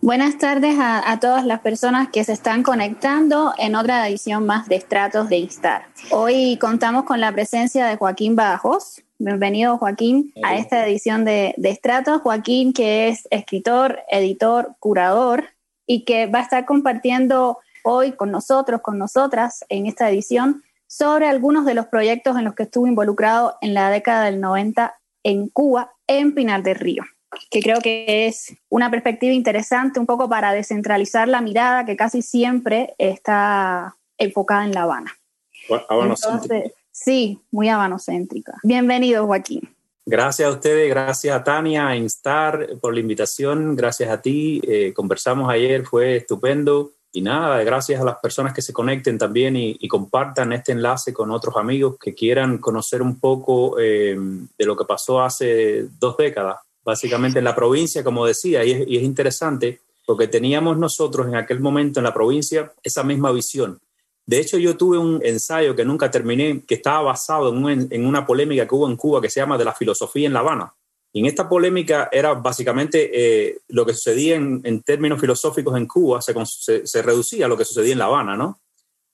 Buenas tardes a, todas las personas que se están conectando en otra edición más de Estratos de Instar. Hoy contamos con la presencia de Joaquín Bajos. Bienvenido, Joaquín, a esta edición de, de Estratos. Joaquín, que es escritor, editor, curador y que va a estar compartiendo hoy con nosotros, con nosotras, en esta edición, sobre algunos de los proyectos en los que estuvo involucrado en la década del 90 en Cuba, en Pinar del Río que creo que es una perspectiva interesante un poco para descentralizar la mirada que casi siempre está enfocada en La Habana. Entonces, sí, muy habanocéntrica. Bienvenido, Joaquín. Gracias a ustedes, gracias a Tania, a Instar por la invitación, gracias a ti. Eh, conversamos ayer, fue estupendo. Y nada, gracias a las personas que se conecten también y, compartan este enlace con otros amigos que quieran conocer un poco eh, de lo que pasó hace dos décadas básicamente en la provincia, como decía, y es, interesante porque teníamos nosotros en aquel momento en la provincia esa misma visión. De hecho, yo tuve un ensayo que nunca terminé, que estaba basado en, una polémica que hubo en Cuba que se llama de la filosofía en La Habana. Y en esta polémica era básicamente eh, lo que sucedía en, términos filosóficos en Cuba, se, se, reducía a lo que sucedía en La Habana, ¿no?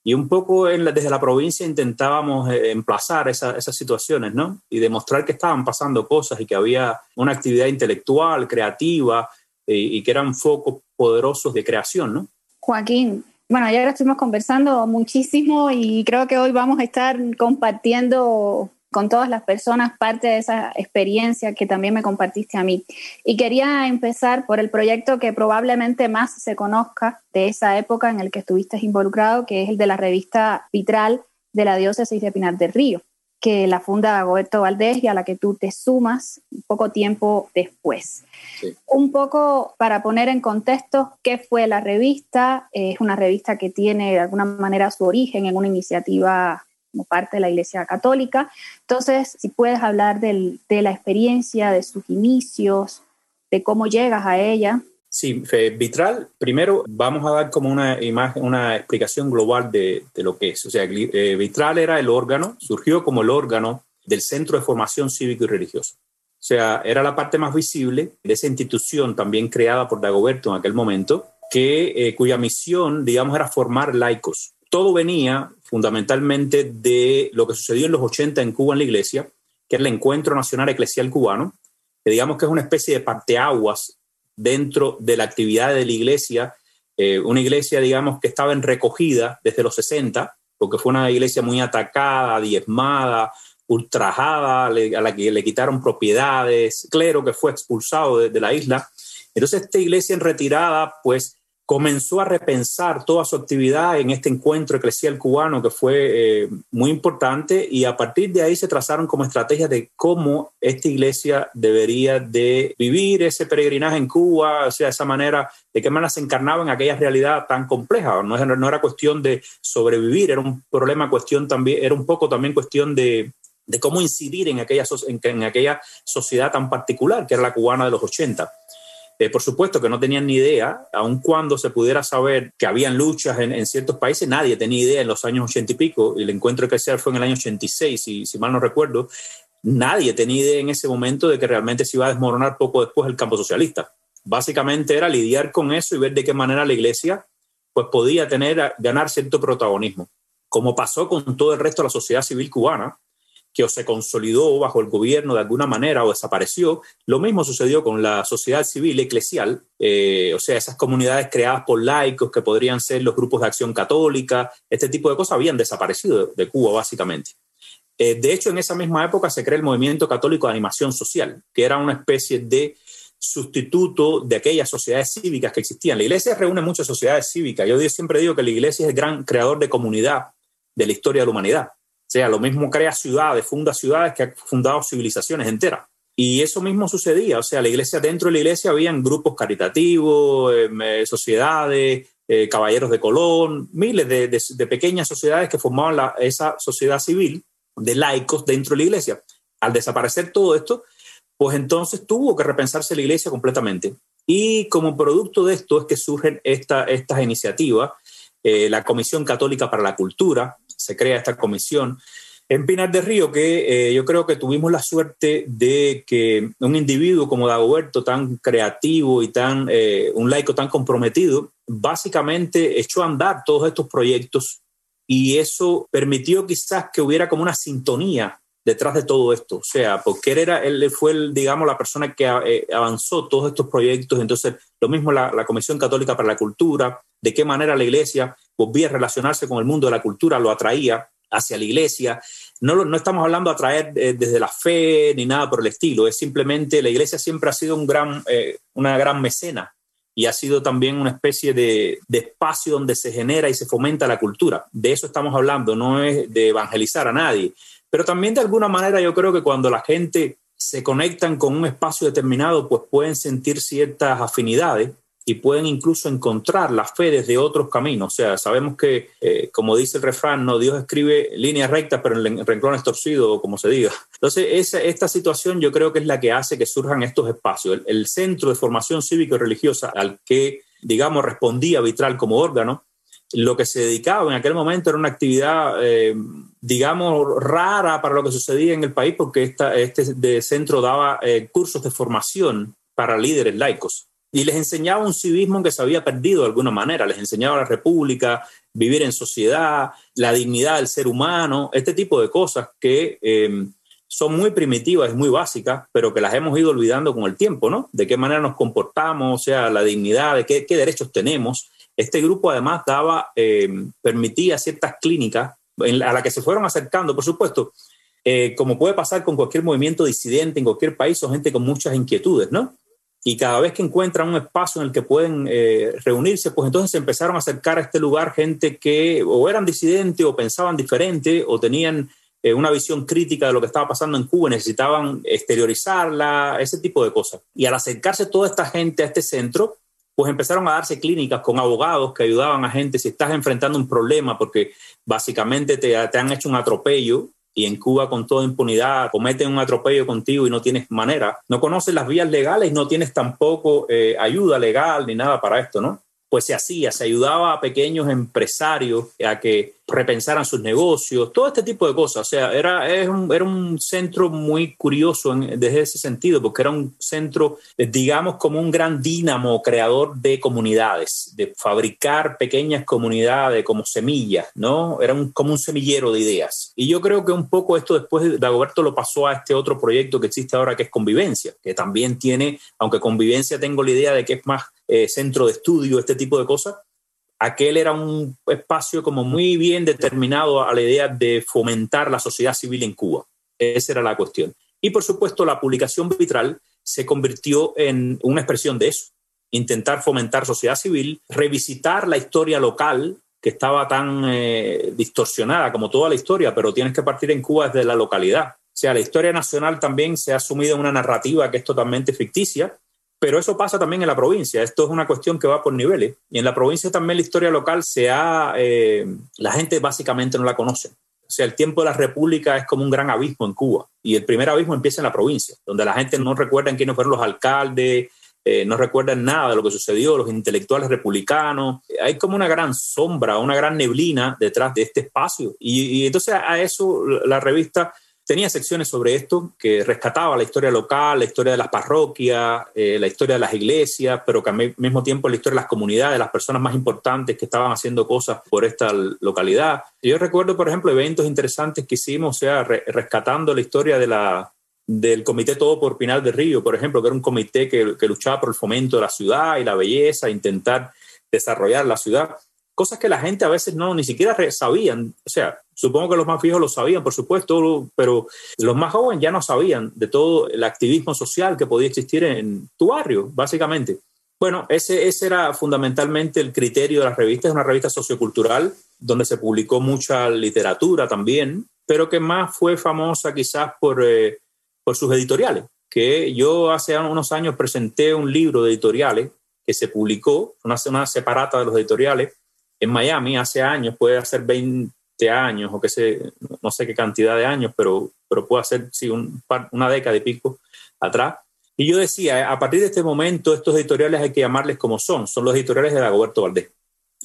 Y un poco desde la provincia intentábamos eh, emplazar esas situaciones, ¿no? Y demostrar que estaban pasando cosas y que había una actividad intelectual, creativa, eh, y que eran focos poderosos de creación, ¿no? Joaquín, bueno, ya estuvimos conversando muchísimo y creo que hoy vamos a estar compartiendo con todas las personas parte de esa experiencia que también me compartiste a mí. Y quería empezar por el proyecto que probablemente más se conozca de esa época en el que estuviste involucrado, que es el de la revista Vitral de la diócesis de Pinar del Río, que la funda Roberto Valdés y a la que tú te sumas poco tiempo después. Un poco para poner en contexto qué fue la revista, es una revista que tiene de alguna manera su origen en una iniciativa como parte de la Iglesia Católica. Entonces, si puedes hablar de la experiencia, de sus inicios, de cómo llegas a ella. Sí, Vitral, primero vamos a dar como una imagen, una explicación global de, lo que es. O sea, eh, Vitral era el órgano, surgió como el órgano del Centro de Formación Cívico y Religioso. O sea, era la parte más visible de esa institución también creada por Dagoberto en aquel momento, que, eh, cuya misión, digamos, era formar laicos. Todo venía fundamentalmente de lo que sucedió en los 80 en Cuba en la iglesia, que es el Encuentro Nacional Eclesial Cubano, que digamos que es una especie de parteaguas dentro de la actividad de la iglesia, eh, una iglesia, digamos, que estaba en recogida desde los 60, porque fue una iglesia muy atacada, diezmada, ultrajada, a la que le quitaron propiedades, clero que fue expulsado de, de la isla. Entonces, esta iglesia en retirada, pues, comenzó a repensar toda su actividad en este encuentro eclesial cubano que fue eh, muy importante y a partir de ahí se trazaron como estrategias de cómo esta iglesia debería de vivir ese peregrinaje en Cuba, o sea, esa manera, de qué manera se encarnaba en aquella realidad tan compleja. No, no era cuestión de sobrevivir, era un problema, cuestión también, era un poco también cuestión de, de cómo incidir en aquella, en aquella sociedad tan particular que era la cubana de los 80. Eh, por supuesto que no tenían ni idea, aun cuando se pudiera saber que habían luchas en, ciertos países, nadie tenía idea en los años 80 y pico, el encuentro eclesial fue en el año 86, si, si mal no recuerdo, nadie tenía idea en ese momento de que realmente se iba a desmoronar poco después el campo socialista. Básicamente era lidiar con eso y ver de qué manera la iglesia pues podía tener, ganar cierto protagonismo, como pasó con todo el resto de la sociedad civil cubana, que o se consolidó bajo el gobierno de alguna manera o desapareció. Lo mismo sucedió con la sociedad civil eclesial, eh, o sea, esas comunidades creadas por laicos que podrían ser los grupos de acción católica, este tipo de cosas habían desaparecido de Cuba básicamente. Eh, de hecho, en esa misma época se crea el movimiento católico de animación social, que era una especie de sustituto de aquellas sociedades cívicas que existían. La iglesia reúne muchas sociedades cívicas. Yo siempre digo que la iglesia es el gran creador de comunidad de la historia de la humanidad sea, lo mismo crea ciudades, funda ciudades que ha fundado civilizaciones enteras. Y eso mismo sucedía, o sea, la iglesia, dentro de la iglesia habían grupos caritativos, em, eh, sociedades, eh, caballeros de Colón, miles de, pequeñas sociedades que formaban esa sociedad civil de laicos dentro de la iglesia. Al desaparecer todo esto, pues entonces tuvo que repensarse la iglesia completamente. Y como producto de esto es que surgen esta, estas iniciativas, eh, la Comisión Católica para la Cultura, se crea esta comisión en Pinar de Río, que eh, yo creo que tuvimos la suerte de que un individuo como Dagoberto, tan creativo y tan, eh, un laico tan comprometido, básicamente echó a andar todos estos proyectos y eso permitió quizás que hubiera como una sintonía detrás de todo esto. O sea, porque él, era, él fue, digamos, la persona que eh, avanzó todos estos proyectos. Entonces, lo mismo la, Comisión Católica para la Cultura, de qué manera la iglesia volvía relacionarse con el mundo de la cultura, lo atraía hacia la iglesia. No, no estamos hablando de atraer eh, desde la fe ni nada por el estilo, es simplemente la iglesia siempre ha sido un gran, eh, una gran mecena y ha sido también una especie de, de, espacio donde se genera y se fomenta la cultura. De eso estamos hablando, no es de evangelizar a nadie, pero también de alguna manera yo creo que cuando la gente se conectan con un espacio determinado, pues pueden sentir ciertas afinidades y pueden incluso encontrar la fe desde otros caminos. O sea, sabemos que, eh, como dice el refrán, no Dios escribe líneas rectas, pero en renglones torcidos, o como se diga. Entonces, esa, esta situación yo creo que es la que hace que surjan estos espacios. El, centro de formación cívico y religiosa al que, digamos, respondía Vitral como órgano, lo que se dedicaba en aquel momento era una actividad, eh, digamos, rara para lo que sucedía en el país, porque este de centro daba eh, cursos de formación para líderes laicos y les enseñaba un civismo que se había perdido de alguna manera, les enseñaba la república, vivir en sociedad, la dignidad del ser humano, este tipo de cosas que eh, son muy primitivas y muy básicas, pero que las hemos ido olvidando con el tiempo, ¿no? De qué manera nos comportamos, o sea, la dignidad, de qué, derechos tenemos este grupo además daba, eh, permitía ciertas clínicas a las que se fueron acercando, por supuesto, eh, como puede pasar con cualquier movimiento disidente en cualquier país, o gente con muchas inquietudes, ¿no? Y cada vez que encuentran un espacio en el que pueden eh, reunirse, pues entonces se empezaron a acercar a este lugar gente que o eran disidentes o pensaban diferente o tenían una visión crítica de lo que estaba pasando en Cuba, necesitaban exteriorizarla, ese tipo de cosas. Y al acercarse toda esta gente a este centro, pues empezaron a darse clínicas con abogados que ayudaban a gente si estás enfrentando un problema porque básicamente te, te han hecho un atropello y en Cuba con toda impunidad cometen un atropello contigo y no tienes manera, no conoces las vías legales, no tienes tampoco eh, ayuda legal ni nada para esto, ¿no? Pues se hacía, se ayudaba a pequeños empresarios a que repensaran sus negocios, todo este tipo de cosas. O sea, era, era, un, era un centro muy curioso desde ese sentido, porque era un centro, digamos, como un gran dínamo creador de comunidades, de fabricar pequeñas comunidades como semillas, ¿no? Era un, como un semillero de ideas. Y yo creo que un poco esto después de Dagoberto lo pasó a este otro proyecto que existe ahora, que es Convivencia, que también tiene, aunque Convivencia tengo la idea de que es más eh, centro de estudio, este tipo de cosas, aquel era un espacio como muy bien determinado a la idea de fomentar la sociedad civil en Cuba. Esa era la cuestión. Y por supuesto, la publicación vitral se convirtió en una expresión de eso, intentar fomentar sociedad civil, revisitar la historia local que estaba tan eh, distorsionada como toda la historia, pero tienes que partir en Cuba desde la localidad. O sea, la historia nacional también se ha asumido en una narrativa que es totalmente ficticia, pero eso pasa también en la provincia. Esto es una cuestión que va por niveles. Y en la provincia también la historia local se ha... Eh, la gente básicamente no la conoce. O sea, el tiempo de la República es como un gran abismo en Cuba. Y el primer abismo empieza en la provincia, donde la gente no recuerda quiénes fueron los alcaldes, eh, no recuerdan nada de lo que sucedió, los intelectuales republicanos. Hay como una gran sombra, una gran neblina detrás de este espacio. Y entonces a eso la revista tenía secciones sobre esto que rescataba la historia local, la historia de las parroquias, eh, la historia de las iglesias, pero que al mismo tiempo la historia de las comunidades, de las personas más importantes que estaban haciendo cosas por esta localidad. Yo recuerdo, por ejemplo, eventos interesantes que hicimos, o sea, rescatando la historia del Comité Todo por Pinal del Río, por ejemplo, que era un comité que, que luchaba por el fomento de la ciudad y la belleza, intentar desarrollar la ciudad cosas que la gente a veces no ni siquiera sabían. O sea, supongo que los más viejos lo sabían, por supuesto, pero los más jóvenes ya no sabían de todo el activismo social que podía existir en tu barrio, básicamente. Bueno, ese, ese era fundamentalmente el criterio de la revista. Es una revista sociocultural donde se publicó mucha literatura también, pero que más fue famosa quizás por, eh, por sus editoriales. Que yo hace unos años presenté un libro de editoriales que se publicó, una, una separata de los editoriales, en Miami hace años, puede hacer 20 años o que sé, no sé qué cantidad de años, pero, pero puede hacer sí, un una década y pico, atrás. Y yo decía, a partir de este momento, estos editoriales hay que llamarles como son, son los editoriales de Dagoberto Valdés.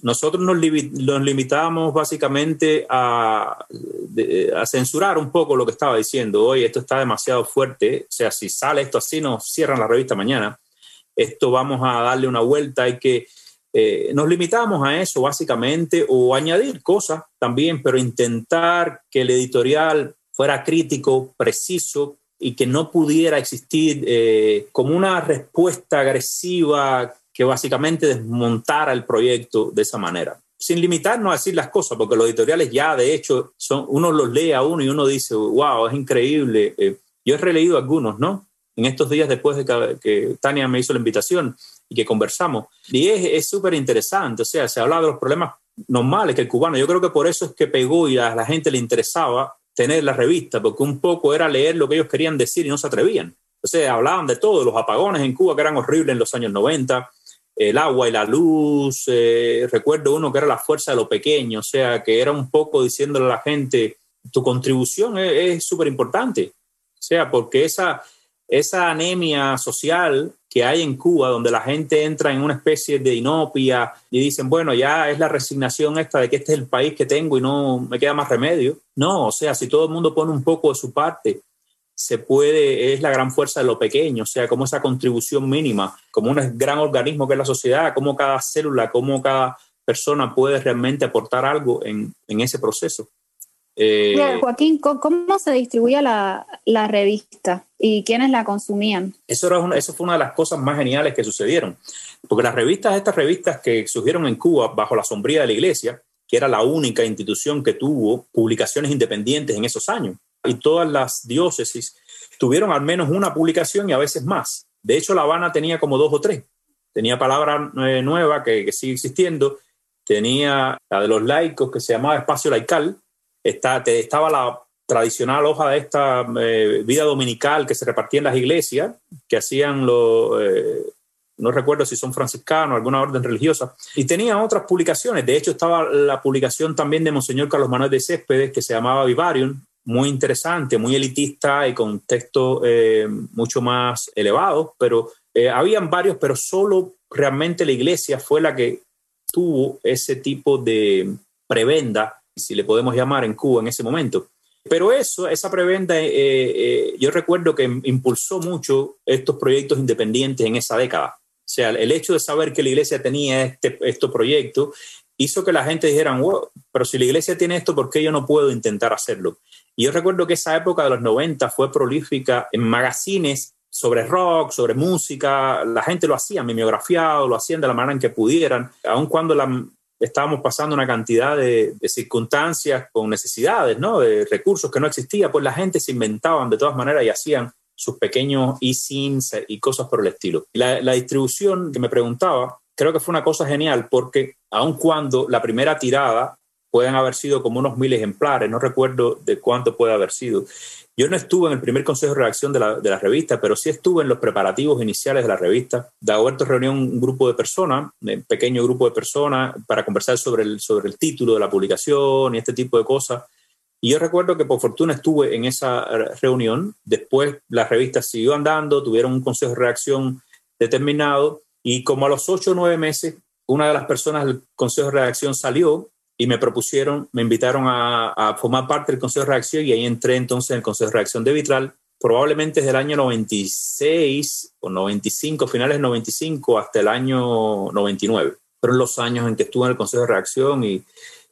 Nosotros nos, nos limitábamos básicamente a, a, censurar un poco lo que estaba diciendo. Oye, esto está demasiado fuerte. O sea, si sale esto así, nos cierran la revista mañana. Esto vamos a darle una vuelta. Hay que. Eh, nos limitamos a eso básicamente o añadir cosas también, pero intentar que el editorial fuera crítico, preciso y que no pudiera existir eh, como una respuesta agresiva que básicamente desmontara el proyecto de esa manera. Sin limitarnos a decir las cosas, porque los editoriales ya de hecho son, uno los lee a uno y uno dice, wow, es increíble. Eh, yo he releído algunos, ¿no? En estos días después de que, Tania me hizo la invitación y que conversamos. Y es súper interesante, o sea, se habla de los problemas normales que el cubano, yo creo que por eso es que pegó y a la gente le interesaba tener la revista, porque un poco era leer lo que ellos querían decir y no se atrevían. O sea, hablaban de todo, los apagones en Cuba que eran horribles en los años 90, el agua y la luz. Eh, recuerdo uno que era la fuerza de lo pequeño, o sea, que era un poco diciéndole a la gente, tu contribución es súper importante. O sea, porque esa, esa anemia social que hay en Cuba, donde la gente entra en una especie de inopia y dicen, bueno, ya es la resignación esta de que este es el país que tengo y no me queda más remedio. No, o sea, si todo el mundo pone un poco de su parte, se puede, es la gran fuerza de lo pequeño, o sea, como esa contribución mínima, como un gran organismo que es la sociedad, como cada célula, como cada persona puede realmente aportar algo en, en ese proceso. Eh, Joaquín, ¿cómo se distribuía la, la, revista y quiénes la consumían? Eso, era eso fue una de las cosas más geniales que sucedieron, porque las revistas, estas revistas que surgieron en Cuba bajo la sombría de la iglesia, que era la única institución que tuvo publicaciones independientes en esos años, y todas las diócesis tuvieron al menos una publicación y a veces más. De hecho, La Habana tenía como dos o tres. Tenía Palabra eh, Nueva, que, sigue existiendo, tenía la de los laicos, que se llamaba Espacio Laical, Está, estaba la tradicional hoja de esta eh, vida dominical que se repartía en las iglesias, que hacían los, eh, no recuerdo si son franciscanos, alguna orden religiosa, y tenía otras publicaciones. De hecho, estaba la publicación también de Monseñor Carlos Manuel de Céspedes, que se llamaba Vivarium, muy interesante, muy elitista y con textos eh, mucho más elevados, pero habían varios, pero solo realmente la iglesia fue la que tuvo ese tipo de prebenda, si le podemos llamar en Cuba en ese momento. Pero eso, esa prebenda, eh, yo recuerdo que impulsó mucho estos proyectos independientes en esa década. O sea, el hecho de saber que la iglesia tenía este, estos proyectos hizo que la gente dijera, wow, pero si la iglesia tiene esto, ¿por qué yo no puedo intentar hacerlo? Y yo recuerdo que esa época de los 90 fue prolífica en magazines sobre rock, sobre música, la gente lo hacía mimeografiado, lo hacían de la manera en que pudieran, aun cuando la, estábamos pasando una cantidad de, circunstancias con necesidades, ¿no? de recursos que no existían, pues la gente se inventaban de todas maneras y hacían sus pequeños e-sims y cosas por el estilo. La, la distribución que me preguntaba, creo que fue una cosa genial porque aun cuando la primera tirada pueden haber sido como unos mil ejemplares, no recuerdo de cuánto puede haber sido. Yo no estuve en el primer consejo de redacción de la, de la, revista, pero sí estuve en los preparativos iniciales de la revista. Dagoberto reunió un grupo de personas, un pequeño grupo de personas, para conversar sobre el, sobre el título de la publicación y este tipo de cosas. Y yo recuerdo que por fortuna estuve en esa reunión. Después la revista siguió andando, tuvieron un consejo de redacción determinado y como a los ocho o nueve meses, una de las personas del consejo de redacción salió y me propusieron, me invitaron a, formar parte del Consejo de Reacción y ahí entré entonces en el Consejo de Reacción de Vitral, probablemente desde el año 96 o 95, finales del 95 hasta el año 99. Fueron los años en que estuve en el Consejo de Reacción y,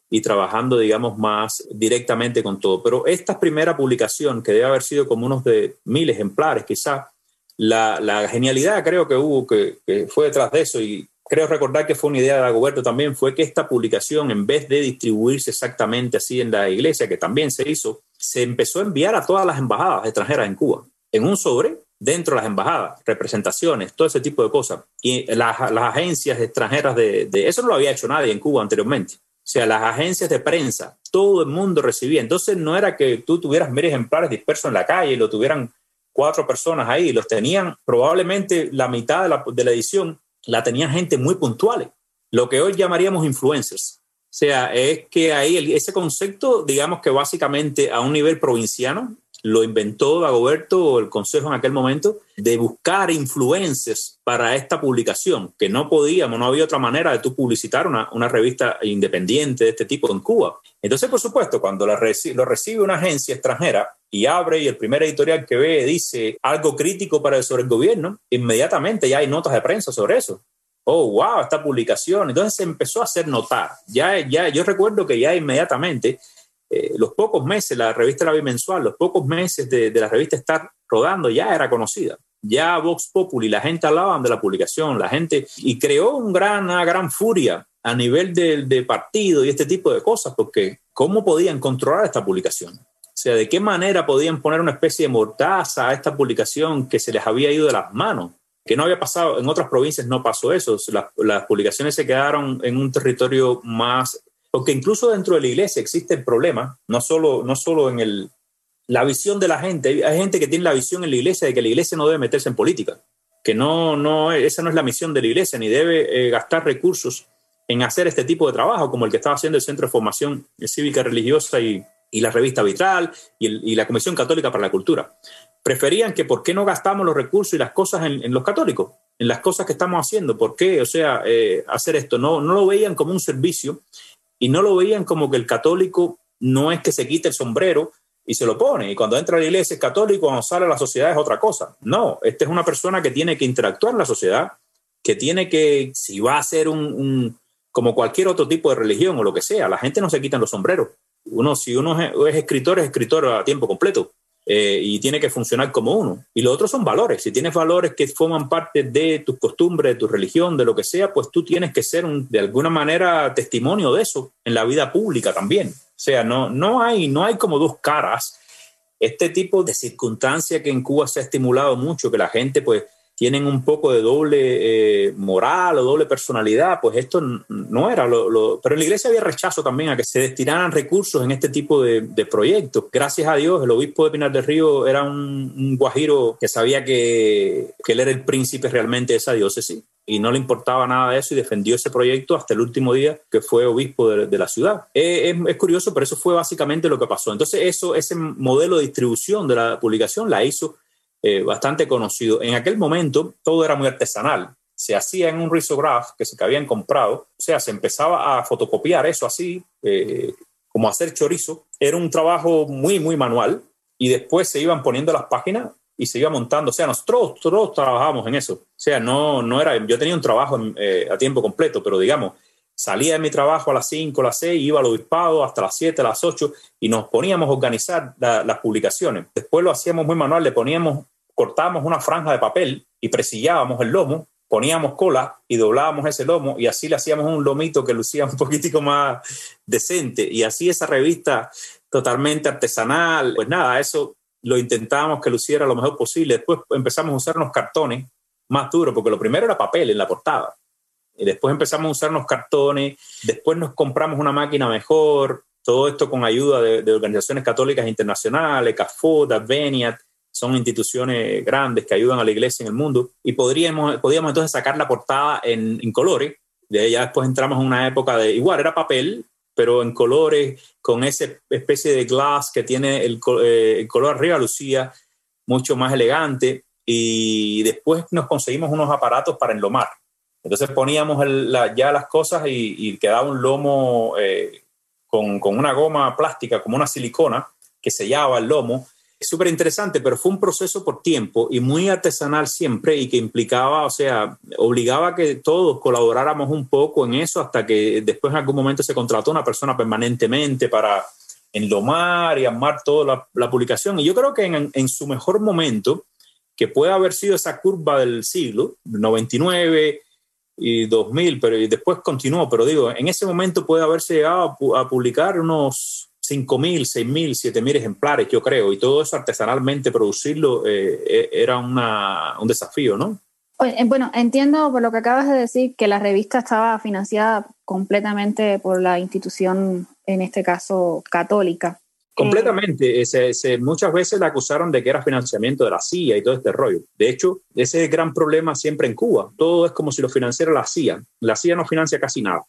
y trabajando, digamos, más directamente con todo. Pero esta primera publicación, que debe haber sido como unos de mil ejemplares quizá, la, la genialidad creo que hubo, que, que, fue detrás de eso y creo recordar que fue una idea de Dagoberto también, fue que esta publicación, en vez de distribuirse exactamente así en la iglesia, que también se hizo, se empezó a enviar a todas las embajadas extranjeras en Cuba, en un sobre, dentro de las embajadas, representaciones, todo ese tipo de cosas. Y las, agencias extranjeras de, Eso no lo había hecho nadie en Cuba anteriormente. O sea, las agencias de prensa, todo el mundo recibía. Entonces no era que tú tuvieras mil ejemplares dispersos en la calle y lo tuvieran cuatro personas ahí, los tenían probablemente la mitad de la, de la edición la tenían gente muy puntuales, lo que hoy llamaríamos influencers. O sea, es que ahí ese concepto, digamos que básicamente a un nivel provinciano, lo inventó Dagoberto o el consejo en aquel momento, de buscar influencers para esta publicación, que no podíamos, no había otra manera de tú publicitar una, una revista independiente de este tipo en Cuba. Entonces, por supuesto, cuando lo recibe una agencia extranjera y abre y el primer editorial que ve dice algo crítico para sobre el gobierno, inmediatamente ya hay notas de prensa sobre eso oh, wow, esta publicación. Entonces se empezó a hacer notar. Ya, ya, yo recuerdo que ya inmediatamente, eh, los pocos meses, la revista La Bimensual, los pocos meses de, la revista estar rodando, ya era conocida. Ya Vox Populi, la gente hablaba de la publicación, la gente, y creó un gran, una gran furia a nivel de partido y este tipo de cosas, porque ¿cómo podían controlar esta publicación? O sea, ¿de qué manera podían poner una especie de mortaza a esta publicación que se les había ido de las manos? que no había pasado, en otras provincias no pasó eso, las, publicaciones se quedaron en un territorio más, porque incluso dentro de la iglesia existe el problema, no solo, no solo en el, la visión de la gente, hay gente que tiene la visión en la iglesia de que la iglesia no debe meterse en política, que no, no, esa no es la misión de la iglesia, ni debe eh, gastar recursos en hacer este tipo de trabajo, como el que estaba haciendo el Centro de Formación Cívica Religiosa y, y la revista Vitral y, la Comisión Católica para la Cultura. Preferían que por qué no gastamos los recursos y las cosas en, los católicos, en las cosas que estamos haciendo, por qué, o sea, eh, hacer esto. No, no lo veían como un servicio y no lo veían como que el católico no es que se quite el sombrero y se lo pone, y cuando entra a la iglesia es católico, cuando sale a la sociedad es otra cosa. No, esta es una persona que tiene que interactuar en la sociedad, que tiene que, si va a ser un, como cualquier otro tipo de religión o lo que sea, la gente no se quita los sombreros. Uno, si uno es escritor, es escritor a tiempo completo eh, y tiene que funcionar como uno. Y lo otro son valores. Si tienes valores que forman parte de tus costumbres, de tu religión, de lo que sea, pues tú tienes que ser de alguna manera testimonio de eso en la vida pública también. O sea, no, no, hay, no hay como dos caras. Este tipo de circunstancia que en Cuba se ha estimulado mucho, que la gente pues tienen un poco de doble eh, moral o doble personalidad, pues esto no era lo, Pero en la iglesia había rechazo también a que se destinaran recursos en este tipo de, proyectos. Gracias a Dios, el obispo de Pinar del Río era un, guajiro que sabía que, él era el príncipe realmente de esa diócesis y no le importaba nada de eso y defendió ese proyecto hasta el último día que fue obispo de, la ciudad. es, es, curioso, pero eso fue básicamente lo que pasó. Entonces, eso, ese modelo de distribución de la publicación la hizo eh, bastante conocido. En aquel momento todo era muy artesanal. Se hacía en un risograph que se habían comprado, o sea, se empezaba a fotocopiar eso así, eh, como hacer chorizo. Era un trabajo muy, muy manual y después se iban poniendo las páginas y se iba montando. O sea, nosotros todos trabajábamos en eso. O sea, no, no era, yo tenía un trabajo eh, a tiempo completo, pero digamos, salía de mi trabajo a las 5, a las 6, iba al obispado hasta las 7, a las 8 y nos poníamos a organizar las publicaciones. Después lo hacíamos muy manual, le poníamos cortábamos una franja de papel y presillábamos el lomo, poníamos cola y doblábamos ese lomo y así le hacíamos un lomito que lucía un poquitico más decente y así esa revista totalmente artesanal, pues nada, eso lo intentábamos que luciera lo mejor posible. Después empezamos a usar unos cartones más duros, porque lo primero era papel en la portada. Y después empezamos a usar unos cartones, después nos compramos una máquina mejor, todo esto con ayuda de, organizaciones católicas internacionales, CAFOD, Adveniat, son instituciones grandes que ayudan a la iglesia en el mundo, y podríamos, podríamos entonces sacar la portada en, colores. De ya después entramos en una época de, igual era papel, pero en colores, con esa especie de glass que tiene el, eh, color arriba, lucía mucho más elegante. Y después nos conseguimos unos aparatos para enlomar. Entonces poníamos ya las cosas y, quedaba un lomo eh, con, con, una goma plástica, como una silicona, que sellaba el lomo súper interesante, pero fue un proceso por tiempo y muy artesanal siempre y que implicaba, o sea, obligaba a que todos colaboráramos un poco en eso hasta que después en algún momento se contrató una persona permanentemente para enlomar y armar toda la, publicación. Y yo creo que en, su mejor momento, que puede haber sido esa curva del siglo, 99 y 2000, pero y después continuó, pero digo, en ese momento puede haberse llegado a publicar unos 5.000, 6.000, 7.000 ejemplares, yo creo, y todo eso artesanalmente producirlo eh, eh, era una, un desafío, ¿no? Eh, bueno, entiendo por lo que acabas de decir que la revista estaba financiada completamente por la institución, en este caso católica. Completamente. muchas veces la acusaron de que era financiamiento de la CIA y todo este rollo. De hecho, ese es el gran problema siempre en Cuba. Todo es como si lo financiara la CIA. La CIA no financia casi nada.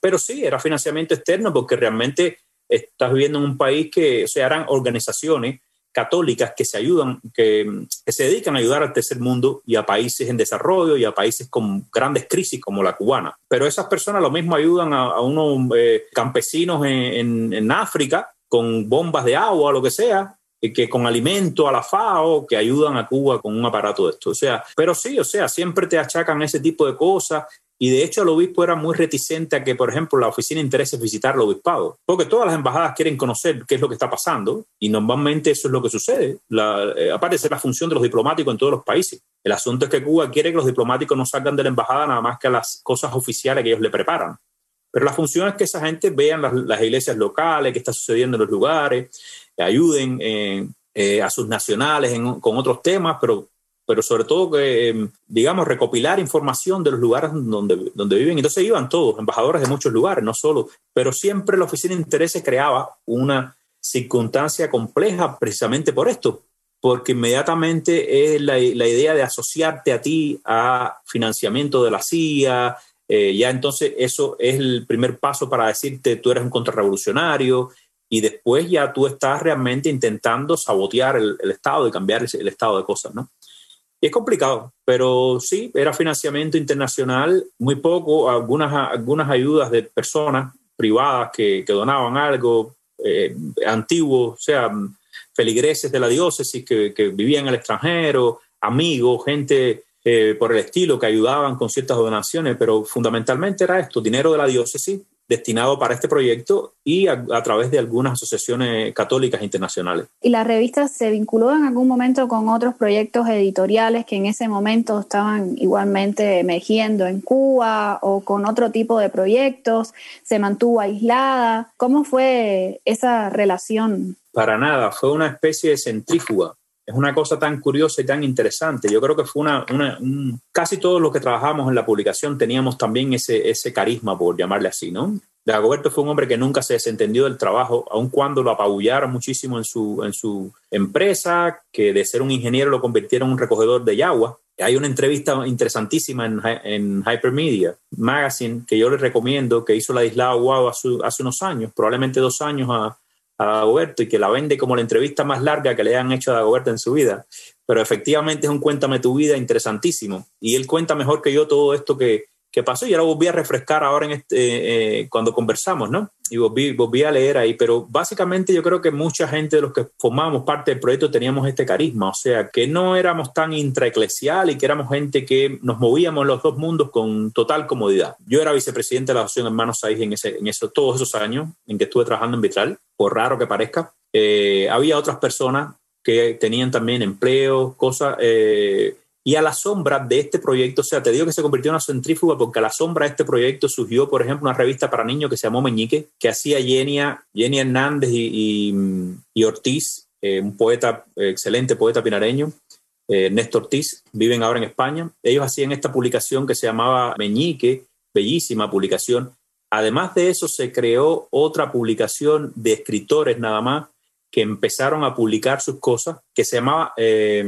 Pero sí, era financiamiento externo porque realmente estás viviendo en un país que, o sea, eran organizaciones católicas que se ayudan, que, se dedican a ayudar al tercer mundo y a países en desarrollo y a países con grandes crisis como la cubana. Pero esas personas lo mismo ayudan a, unos eh, campesinos en, África con bombas de agua lo que sea, que con alimento a la FAO, que ayudan a Cuba con un aparato de esto. O sea, pero sí, o sea, siempre te achacan ese tipo de cosas y de hecho el obispo era muy reticente a que, por ejemplo, la oficina interese visitar el obispado, porque todas las embajadas quieren conocer qué es lo que está pasando y normalmente eso es lo que sucede. La, eh, de la función de los diplomáticos en todos los países. El asunto es que Cuba quiere que los diplomáticos no salgan de la embajada nada más que a las cosas oficiales que ellos le preparan. Pero la función es que esa gente vean las, iglesias locales, qué está sucediendo en los lugares, ayuden eh, eh, a sus nacionales con otros temas, pero pero sobre todo que, em, digamos, recopilar información de los lugares donde, donde viven. Entonces iban todos, embajadores de muchos lugares, no solo, pero siempre la Oficina de Intereses creaba una circunstancia compleja precisamente por esto, porque inmediatamente es la, la idea de asociarte a ti a financiamiento de la CIA, eh, ya entonces eso es el primer paso para decirte tú eres un contrarrevolucionario y después ya tú estás realmente intentando sabotear el, el Estado y cambiar el, el estado de cosas, ¿no? Es complicado, pero sí, era financiamiento internacional, muy poco, algunas, algunas ayudas de personas privadas que, donaban algo, eh, antiguos, o sea, feligreses de la diócesis que, que vivían en el extranjero, amigos, gente eh, por el estilo que ayudaban con ciertas donaciones, pero fundamentalmente era esto, dinero de la diócesis destinado para este proyecto y a, través de algunas asociaciones católicas internacionales. ¿Y la revista se vinculó en algún momento con otros proyectos editoriales que en ese momento estaban igualmente emergiendo en Cuba o con otro tipo de proyectos? ¿Se mantuvo aislada? ¿Cómo fue esa relación? Para nada, fue una especie de centrífuga es una cosa tan curiosa y tan interesante. Yo creo que fue una, casi todos los que trabajamos en la publicación teníamos también ese, ese carisma, por llamarle así, ¿no? Dagoberto fue un hombre que nunca se desentendió del trabajo, aun cuando lo apabullaron muchísimo en su, en su empresa, que de ser un ingeniero lo convirtieron en un recogedor de yagua. Hay una entrevista interesantísima en, en Hypermedia Magazine que yo les recomiendo, que hizo la Isla Guau hace, hace unos años, probablemente dos años a, a Dagoberto y que la vende como la entrevista más larga que le han hecho a Dagoberto en su vida. Pero efectivamente es un cuéntame tu vida interesantísimo. Y él cuenta mejor que yo todo esto que, que pasó y ahora volví a refrescar ahora en este, eh, eh, cuando conversamos, ¿no? Y volví, volví, a leer ahí, pero básicamente yo creo que mucha gente de los que formábamos parte del proyecto teníamos este carisma, o sea, que no éramos tan intraeclesial y que éramos gente que nos movíamos en los dos mundos con total comodidad. Yo era vicepresidente de la Asociación Hermanos Saiz en, ese, en eso, todos esos años en que estuve trabajando en Vitral, por raro que parezca. Eh, había otras personas que tenían también empleo, cosas... Eh, y a la sombra de este proyecto, o sea, te digo que se convirtió en una centrífuga porque a la sombra de este proyecto surgió, por ejemplo, una revista para niños que se llamó Meñique, que hacía Yenia, Hernández y, Ortiz, eh, un poeta, excelente poeta pinareño, eh, Néstor Ortiz, viven ahora en España. Ellos hacían esta publicación que se llamaba Meñique, bellísima publicación. Además de eso, se creó otra publicación de escritores nada más que empezaron a publicar sus cosas, que se llamaba, eh,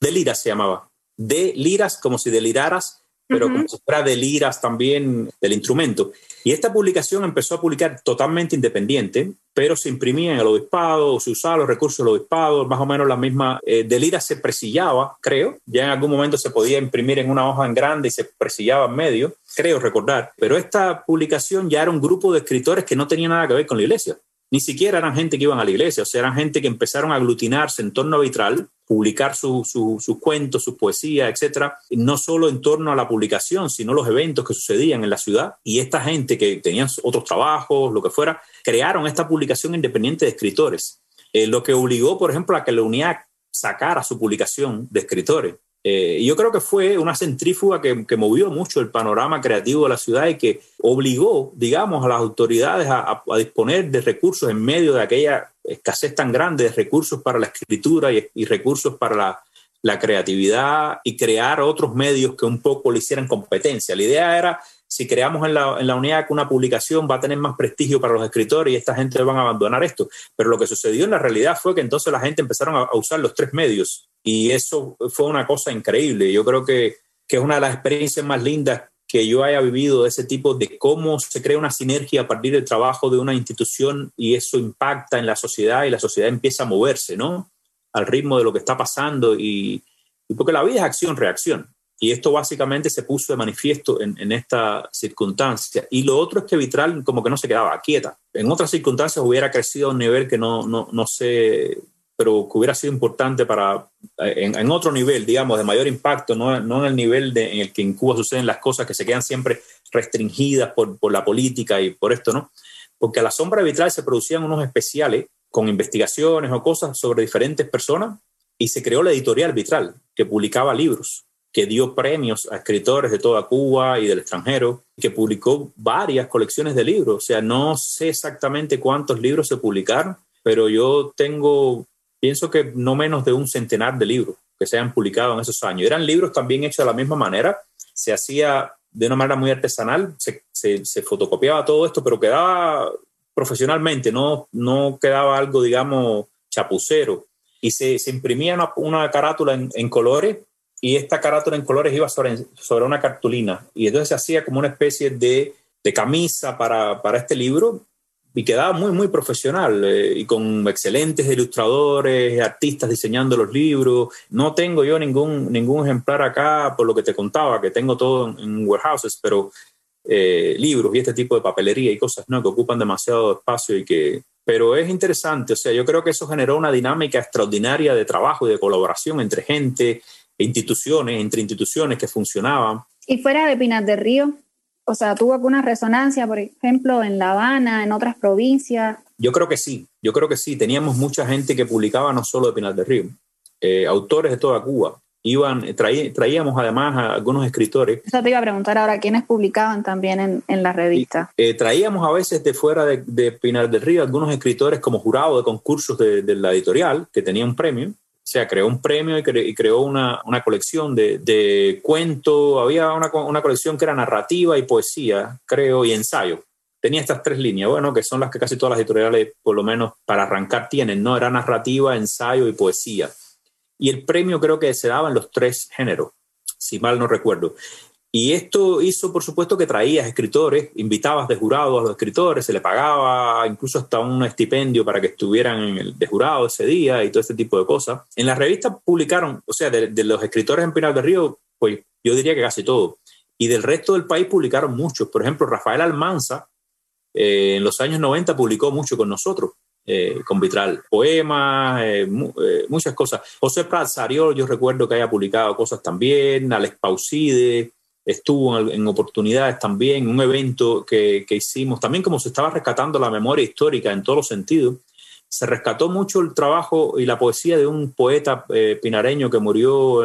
Delira se llamaba, de liras, como si deliraras, pero como si fuera de liras también del instrumento. Y esta publicación empezó a publicar totalmente independiente, pero se imprimía en el obispado, se usaban los recursos del obispado, más o menos la misma. Eh, de liras se presillaba, creo. Ya en algún momento se podía imprimir en una hoja en grande y se presillaba en medio, creo recordar. Pero esta publicación ya era un grupo de escritores que no tenía nada que ver con la iglesia ni siquiera eran gente que iban a la iglesia, o sea, eran gente que empezaron a aglutinarse en torno a Vitral, publicar sus cuentos, sus poesías, etcétera, no solo en torno a la publicación, sino los eventos que sucedían en la ciudad. Y esta gente que tenían otros trabajos, lo que fuera, crearon esta publicación independiente de escritores, eh, lo que obligó, por ejemplo, a que la UNIAC sacara su publicación de escritores. Eh, yo creo que fue una centrífuga que, que, movió mucho el panorama creativo de la ciudad y que obligó, digamos, a las autoridades a disponer de recursos en medio de aquella escasez tan grande de recursos para la escritura y, recursos para la, la, creatividad y crear otros medios que un poco le hicieran competencia. La idea era, si creamos en la, en la unidad que una publicación va a tener más prestigio para los escritores y esta gente van a abandonar esto. Pero lo que sucedió en la realidad fue que entonces la gente empezaron a, a usar los tres medios y eso fue una cosa increíble. Yo creo que, que es una de las experiencias más lindas que yo haya vivido ese tipo de cómo se crea una sinergia a partir del trabajo de una institución y eso impacta en la sociedad y la sociedad empieza a moverse, ¿no? al ritmo de lo que está pasando y, porque la vida es acción-reacción. Y esto básicamente se puso de manifiesto en, esta circunstancia. Y lo otro es que Vitral como que no se quedaba quieta. En otras circunstancias hubiera crecido a un nivel que no, no, no sé, pero que hubiera sido importante para, en, otro nivel, digamos, de mayor impacto, no, no en el nivel de, en el que en Cuba suceden las cosas que se quedan siempre restringidas por, por la política y por esto, ¿no? Porque a la sombra Vitral se producían unos especiales con investigaciones o cosas sobre diferentes personas y se creó la editorial Vitral, que publicaba libros, que dio premios a escritores de toda Cuba y del extranjero, que publicó varias colecciones de libros. O sea, no sé exactamente cuántos libros se publicaron, pero yo tengo, pienso que no menos de un centenar de libros que se han publicado en esos años. Eran libros también hechos de la misma manera, se hacía de una manera muy artesanal, se, se fotocopiaba todo esto, pero quedaba profesionalmente, no, no quedaba algo, digamos, chapucero. Y se, se imprimía una, carátula en, colores y esta carátula en colores iba sobre, sobre una cartulina. Y entonces se hacía como una especie de, de camisa para, para, este libro y quedaba muy, muy profesional eh, y con excelentes ilustradores, artistas diseñando los libros. No tengo yo ningún, ningún ejemplar acá, por lo que te contaba, que tengo todo en, en warehouses, pero eh, libros y este tipo de papelería y cosas ¿no? que ocupan demasiado espacio y que... Pero es interesante, o sea, yo creo que eso generó una dinámica extraordinaria de trabajo y de colaboración entre gente, e instituciones, entre instituciones que funcionaban. ¿Y fuera de Pinar del Río? O sea, ¿tuvo alguna resonancia, por ejemplo, en La Habana, en otras provincias? Yo creo que sí, yo creo que sí. Teníamos mucha gente que publicaba no solo de Pinar del Río, eh, autores de toda Cuba iban, traíamos además a algunos escritores. Eso te iba a preguntar ahora, ¿quiénes publicaban también en, en la revista? Eh, traíamos a veces de fuera de, Pinar del Río algunos escritores como jurado de concursos de, la editorial, que tenía un premio. O sea, creó un premio y, creó una, una colección de, de cuentos. Había una, una colección que era narrativa y poesía, creo, y ensayo tenía estas tres líneas, bueno, que son las que casi todas las editoriales, por lo menos para arrancar, tienen, ¿no? Era narrativa, ensayo y poesía y el premio creo que se daba en los tres géneros, si mal no recuerdo. Y esto hizo, por supuesto, que traías escritores, invitabas de jurado a los escritores, se le pagaba incluso hasta un estipendio para que estuvieran en el de jurado ese día y todo este tipo de cosas. En la revista publicaron, o sea, de, los escritores en Pinar del Río, pues yo diría que casi todo. Y del resto del país publicaron muchos. Por ejemplo, Rafael Almanza, eh, en los años 90 publicó mucho con nosotros. Eh, con Vitral, poemas, eh, muchas cosas. José Prat Sariol, yo recuerdo que haya publicado cosas también, Alex Pauside, estuvo en, oportunidades también, un evento que, que, hicimos, también como se estaba rescatando la memoria histórica en todos los sentidos, se rescató mucho el trabajo y la poesía de un poeta pinareño que murió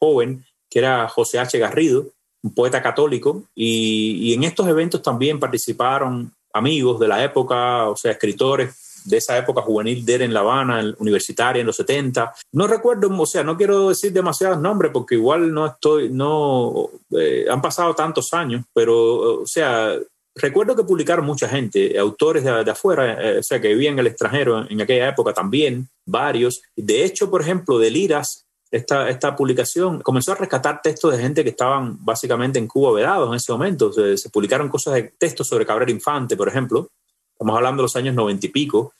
joven, que era José H. Garrido, un poeta católico, y en estos eventos también participaron amigos de la época, o sea, escritores de esa época juvenil de él en La Habana, universitaria en los 70. No recuerdo, o sea, no quiero decir demasiados nombres porque igual no estoy, no, eh, han pasado tantos años, pero, o sea, recuerdo que publicaron mucha gente, autores de, afuera, eh, o sea, que vivían en el extranjero en, aquella época también, varios. De hecho, por ejemplo, de Liras, esta, esta publicación comenzó a rescatar textos de gente que estaban básicamente en Cuba vedados en ese momento. Se, se publicaron cosas de textos sobre Cabrera Infante, por ejemplo. Estamos hablando de los años noventa y pico.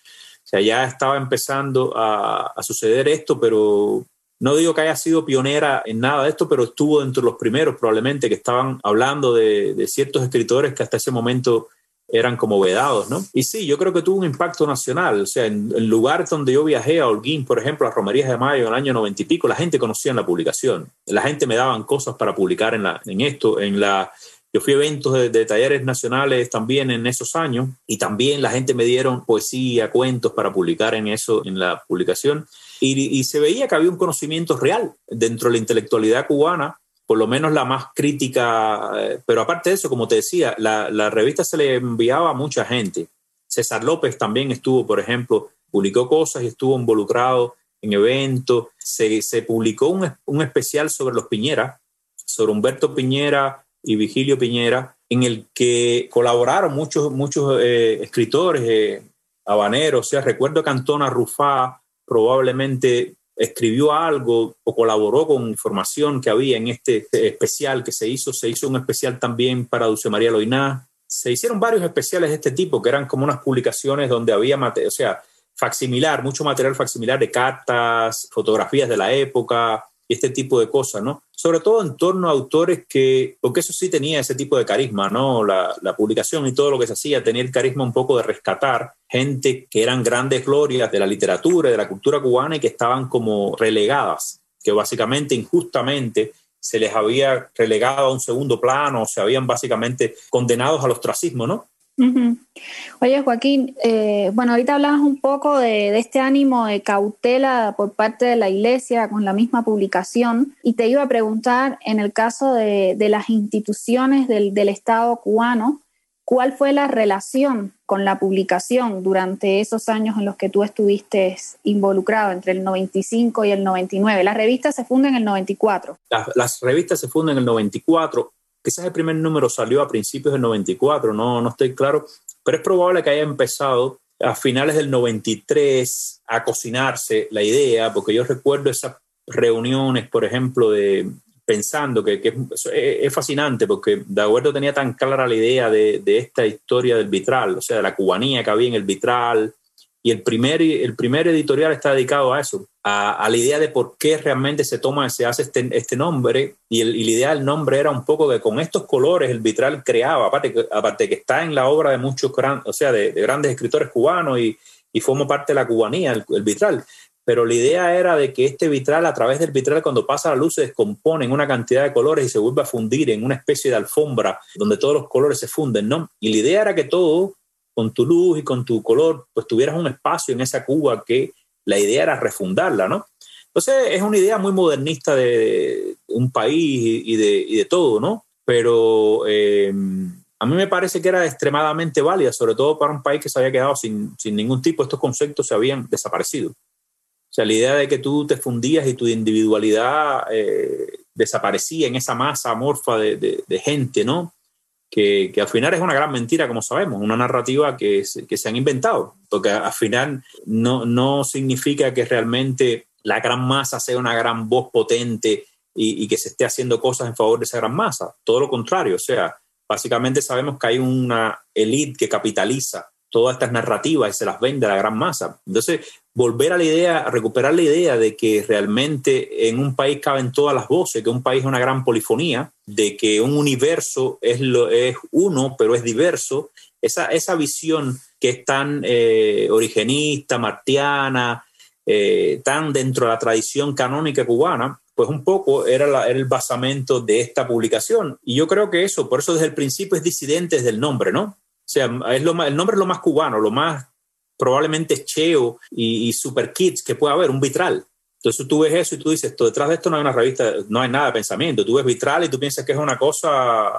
Sea, ya estaba empezando a, suceder esto, pero no digo que haya sido pionera en nada de esto, pero estuvo dentro de los primeros probablemente que estaban hablando de, ciertos escritores que hasta ese momento eran como vedados, ¿no? Y sí, yo creo que tuvo un impacto nacional. O sea, en el lugar donde yo viajé, a Holguín, por ejemplo, a Romerías de Mayo en el año noventa y pico, la gente conocía la publicación. La gente me daban cosas para publicar en, la, en esto, en la yo fui a eventos de, talleres nacionales también en esos años y también la gente me dieron poesía, cuentos para publicar en eso, en la publicación. Y, se veía que había un conocimiento real dentro de la intelectualidad cubana, por lo menos la más crítica. Eh, pero aparte de eso, como te decía, la, la revista se le enviaba a mucha gente. César López también estuvo, por ejemplo, publicó cosas y estuvo involucrado en eventos. Se, se publicó un, un especial sobre los Piñera, sobre Humberto Piñera, y Vigilio Piñera, en el que colaboraron muchos, muchos eh, escritores eh, habaneros. O sea, recuerdo que Antona Rufá probablemente escribió algo o colaboró con información que había en este especial que se hizo. Se hizo un especial también para Dulce María Loiná. Se hicieron varios especiales de este tipo, que eran como unas publicaciones donde había, o sea, facsimilar, mucho material facsimilar de cartas, fotografías de la época y este tipo de cosas, ¿no? Sobre todo en torno a autores que, porque eso sí tenía ese tipo de carisma, ¿no? La, publicación y todo lo que se hacía tenía el carisma un poco de rescatar gente que eran grandes glorias de la literatura y de la cultura cubana y que estaban como relegadas, que básicamente injustamente se les había relegado a un segundo plano, se habían básicamente condenados al ostracismo, ¿no? Oye, Joaquín, eh, bueno, ahorita hablabas un poco de, este ánimo de cautela por parte de la Iglesia con la misma publicación y te iba a preguntar, en el caso de, las instituciones del, Estado cubano, ¿cuál fue la relación con la publicación durante esos años en los que tú estuviste involucrado, entre el 95 y el 99? Las revistas se funden en el 94. Las, las revistas se funden en el 94 quizás el primer número salió a principios del 94, no, no estoy claro, pero es probable que haya empezado a finales del 93 a cocinarse la idea, porque yo recuerdo esas reuniones, por ejemplo, de pensando que, es, fascinante, porque de tenía tan clara la idea de, de, esta historia del vitral, o sea, de la cubanía que había en el vitral, y el primer, el primer editorial está dedicado a eso, a, la idea de por qué realmente se toma, se hace este, este nombre. Y, el, y, la idea del nombre era un poco que con estos colores el vitral creaba, aparte aparte que está en la obra de muchos, o sea, de, grandes escritores cubanos y, y forma parte de la cubanía, el, vitral. Pero la idea era de que este vitral, a través del vitral, cuando pasa la luz, se descompone en una cantidad de colores y se vuelve a fundir en una especie de alfombra donde todos los colores se funden, ¿no? Y la idea era que todo con tu luz y con tu color, pues tuvieras un espacio en esa Cuba que la idea era refundarla, ¿no? Entonces es una idea muy modernista de un país y de, de todo, ¿no? Pero eh, a mí me parece que era extremadamente válida, sobre todo para un país que se había quedado sin, sin ningún tipo, estos conceptos se habían desaparecido. O sea, la idea de que tú te fundías y tu individualidad eh, desaparecía en esa masa amorfa de, de gente, ¿no? Que, al final es una gran mentira, como sabemos, una narrativa que, que se han inventado, porque al final no, no significa que realmente la gran masa sea una gran voz potente y, y, que se esté haciendo cosas en favor de esa gran masa. Todo lo contrario, o sea, básicamente sabemos que hay una élite que capitaliza todas estas narrativas y se las vende a la gran masa. Entonces, volver a la idea, a recuperar la idea de que realmente en un país caben todas las voces, que un país es una gran polifonía, de que un universo es, lo, es uno, pero es diverso, esa, esa visión que es tan eh, origenista, martiana, eh, tan dentro de la tradición canónica cubana, pues un poco era, el basamento de esta publicación. Y yo creo que eso, por eso desde el principio es disidente desde el nombre, ¿no? O sea, es lo el nombre es lo más cubano, lo más probablemente cheo y, super kids que pueda haber, un vitral. Entonces tú ves eso y tú dices, detrás de esto no hay una revista, no hay nada de pensamiento. Tú ves vitral y tú piensas que es una cosa,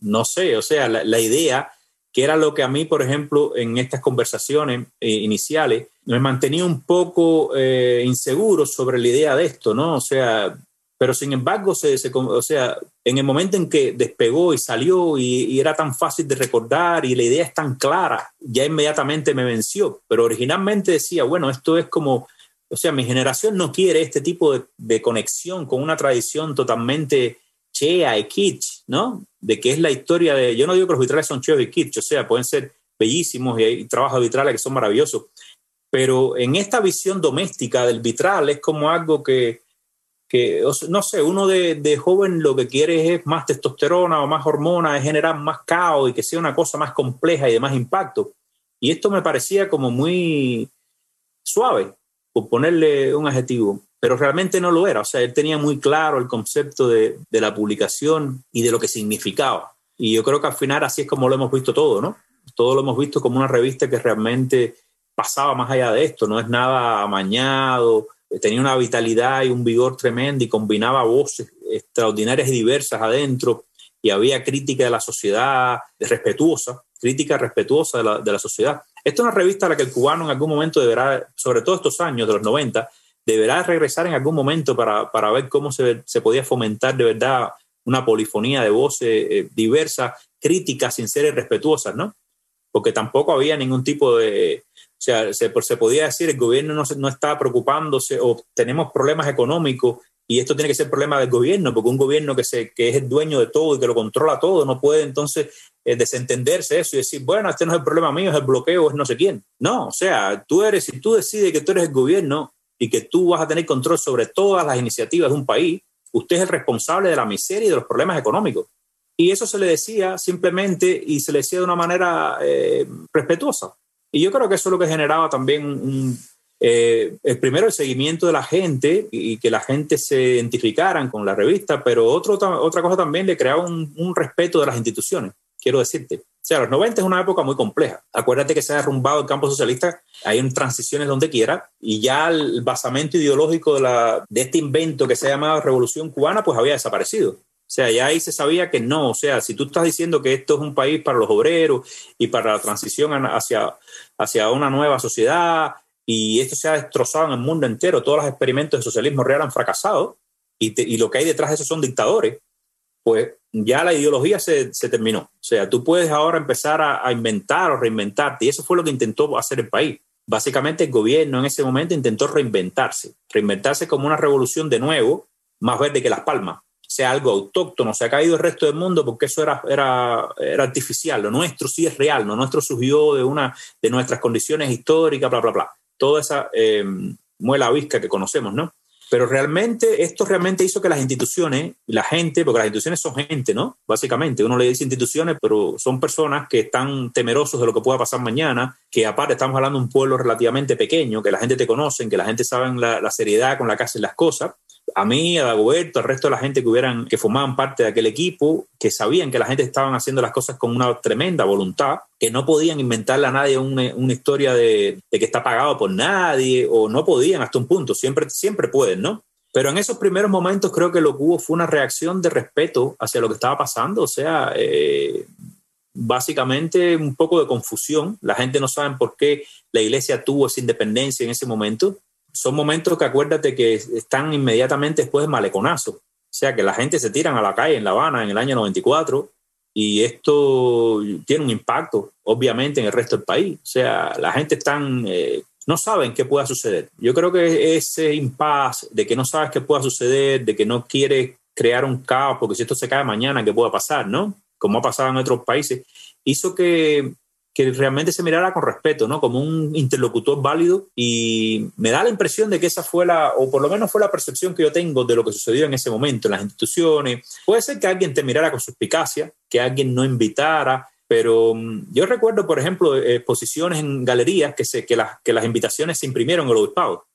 no sé, o sea, la, idea que era lo que a mí, por ejemplo, en estas conversaciones eh, iniciales, me mantenía un poco eh, inseguro sobre la idea de esto, ¿no? O sea, pero sin embargo, se, o sea, en el momento en que despegó y salió y, era tan fácil de recordar y la idea es tan clara, ya inmediatamente me venció. Pero originalmente decía, bueno, esto es como, o sea, mi generación no quiere este tipo de, conexión con una tradición totalmente chea y kitsch, ¿no? De que es la historia de, yo no digo que los vitrales son cheos y kitsch, o sea, pueden ser bellísimos y hay trabajos vitrales que son maravillosos, pero en esta visión doméstica del vitral es como algo que que, no sé, uno de, joven lo que quiere es más testosterona o más hormona, es generar más caos y que sea una cosa más compleja y de más impacto. Y esto me parecía como muy suave, por ponerle un adjetivo, pero realmente no lo era. O sea, él tenía muy claro el concepto de, de la publicación y de lo que significaba. Y yo creo que al final así es como lo hemos visto todo, ¿no? Todo lo hemos visto como una revista que realmente pasaba más allá de esto, no es nada amañado, tenía una vitalidad y un vigor tremendo y combinaba voces extraordinarias y diversas adentro y había crítica de la sociedad respetuosa, crítica respetuosa de la, de la sociedad. Esta es una revista a la que el cubano en algún momento deberá, sobre todo estos años de los 90, deberá regresar en algún momento para, para ver cómo se, se, podía fomentar de verdad una polifonía de voces eh, diversas, críticas, sinceras y respetuosas, ¿no? Porque tampoco había ningún tipo de, o sea, se, podía decir el gobierno no, no está preocupándose o tenemos problemas económicos y esto tiene que ser problema del gobierno, porque un gobierno que, se, que es el dueño de todo y que lo controla todo no puede entonces eh, desentenderse eso y decir, bueno, este no es el problema mío, es el bloqueo, es no sé quién. No, o sea, tú eres, si tú decides que tú eres el gobierno y que tú vas a tener control sobre todas las iniciativas de un país, usted es el responsable de la miseria y de los problemas económicos. Y eso se le decía simplemente y se le decía de una manera eh, respetuosa. Y yo creo que eso es lo que generaba también eh, el primero el seguimiento de la gente y, que la gente se identificaran con la revista, pero otro, otra cosa también le creaba un, respeto de las instituciones, quiero decirte. O sea, los 90 es una época muy compleja. Acuérdate que se ha derrumbado el campo socialista, hay transiciones donde quiera, y ya el basamento ideológico de, la, de este invento que se ha llamado Revolución Cubana, pues había desaparecido. O sea, ya ahí se sabía que no, o sea, si tú estás diciendo que esto es un país para los obreros y para la transición hacia, hacia una nueva sociedad y esto se ha destrozado en el mundo entero. Todos los experimentos de socialismo real han fracasado y, lo que hay detrás de eso son dictadores. Pues ya la ideología se, terminó. O sea, tú puedes ahora empezar a, inventar o reinventarte y eso fue lo que intentó hacer el país. Básicamente el gobierno en ese momento intentó reinventarse, reinventarse como una revolución de nuevo, más verde que las palmas, sea algo autóctono, se ha caído el resto del mundo porque eso era, era, era artificial, lo nuestro sí es real, lo nuestro surgió de, una, de nuestras condiciones históricas, bla, bla, bla toda esa eh, muela visca que conocemos, ¿no? Pero realmente, esto realmente hizo que las instituciones, la gente, porque las instituciones son gente, ¿no? Básicamente, uno le dice instituciones, pero son personas que están temerosos de lo que pueda pasar mañana, que aparte estamos hablando de un pueblo relativamente pequeño, que la gente te conoce, que la gente sabe la, la seriedad con la que hacen las cosas, a mí, a Dagoberto, al resto de la gente que hubieran, que formaban parte de aquel equipo, que sabían que la gente estaban haciendo las cosas con una tremenda voluntad, que no podían inventarle a nadie una, historia de, que está pagado por nadie, o no podían hasta un punto, siempre, siempre pueden, ¿no? Pero en esos primeros momentos creo que lo que hubo fue una reacción de respeto hacia lo que estaba pasando, o sea, eh, básicamente un poco de confusión, la gente no sabe por qué la iglesia tuvo esa independencia en ese momento, son momentos que acuérdate que están inmediatamente después del maleconazo. O sea, que la gente se tiran a la calle en La Habana en el año 94 y esto tiene un impacto, obviamente, en el resto del país. O sea, la gente están, eh, no saben qué pueda suceder. Yo creo que ese impasse de que no sabes qué pueda suceder, de que no quieres crear un caos, porque si esto se cae mañana, ¿qué pueda pasar? ¿No? Como ha pasado en otros países, hizo que que realmente se mirara con respeto, ¿no? Como un interlocutor válido y me da la impresión de que esa fue la, o por lo menos fue la percepción que yo tengo de lo que sucedió en ese momento en las instituciones. Puede ser que alguien te mirara con suspicacia, que alguien no invitara, pero mm, yo recuerdo, por ejemplo, exposiciones en galerías que, se, que, las, que las invitaciones se imprimieron en el obispado.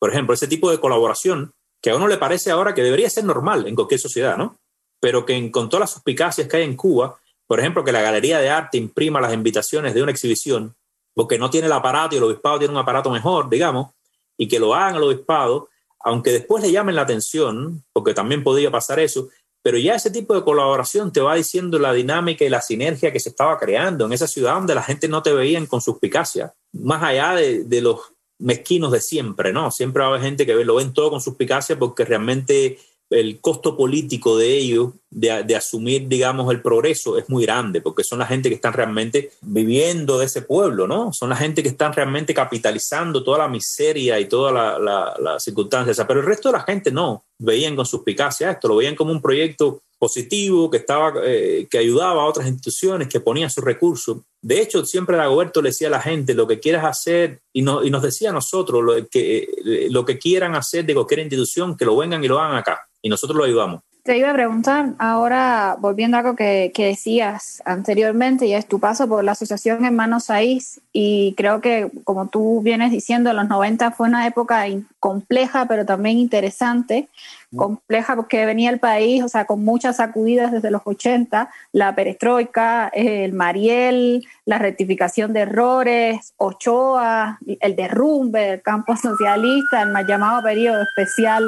Por ejemplo, ese tipo de colaboración que a uno le parece ahora que debería ser normal en cualquier sociedad, ¿no? Pero que con todas las suspicacias que hay en Cuba, por ejemplo, que la Galería de Arte imprima las invitaciones de una exhibición, porque no tiene el aparato y el obispado tiene un aparato mejor, digamos, y que lo hagan el obispado, aunque después le llamen la atención, porque también podría pasar eso, pero ya ese tipo de colaboración te va diciendo la dinámica y la sinergia que se estaba creando en esa ciudad donde la gente no te veía con suspicacia, más allá de, los mezquinos de siempre, ¿no? Siempre va a haber gente que lo ven todo con suspicacia porque realmente el costo político de ellos, de, asumir, digamos, el progreso es muy grande, porque son la gente que están realmente viviendo de ese pueblo, ¿no? Son la gente que están realmente capitalizando toda la miseria y todas las la, circunstancias. Pero el resto de la gente no, veían con suspicacia esto, lo veían como un proyecto positivo, que, estaba, eh, que ayudaba a otras instituciones, que ponía sus recursos. De hecho, siempre Dagoberto le decía a la gente, lo que quieras hacer, y, y nos decía a nosotros, lo que, eh, lo que quieran hacer de cualquier institución, que lo vengan y lo hagan acá y nosotros lo ayudamos. Te iba a preguntar, ahora volviendo a algo que, que, decías anteriormente, y es tu paso por la Asociación Hermanos Saiz, y creo que, como tú vienes diciendo, los 90 fue una época compleja, pero también interesante. Mm. Compleja porque venía el país, o sea, con muchas sacudidas desde los 80, la perestroika, el Mariel, la rectificación de errores, Ochoa, el derrumbe del campo socialista, el más llamado periodo especial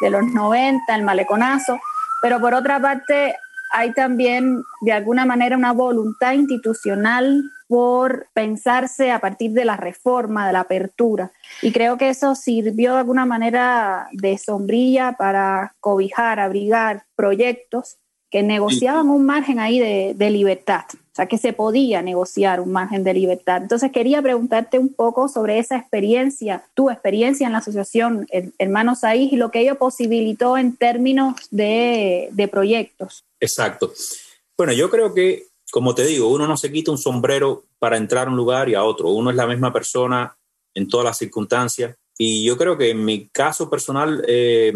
de los 90, el maleconazo, pero por otra parte hay también de alguna manera una voluntad institucional por pensarse a partir de la reforma, de la apertura. Y creo que eso sirvió de alguna manera de sombrilla para cobijar, abrigar proyectos que negociaban un margen ahí de, libertad, o sea, que se podía negociar un margen de libertad. Entonces quería preguntarte un poco sobre esa experiencia, tu experiencia en la asociación Hermanos Saíz y lo que ello posibilitó en términos de, de proyectos. Exacto. Bueno, yo creo que, como te digo, uno no se quita un sombrero para entrar a un lugar y a otro. Uno es la misma persona en todas las circunstancias. Y yo creo que en mi caso personal, eh,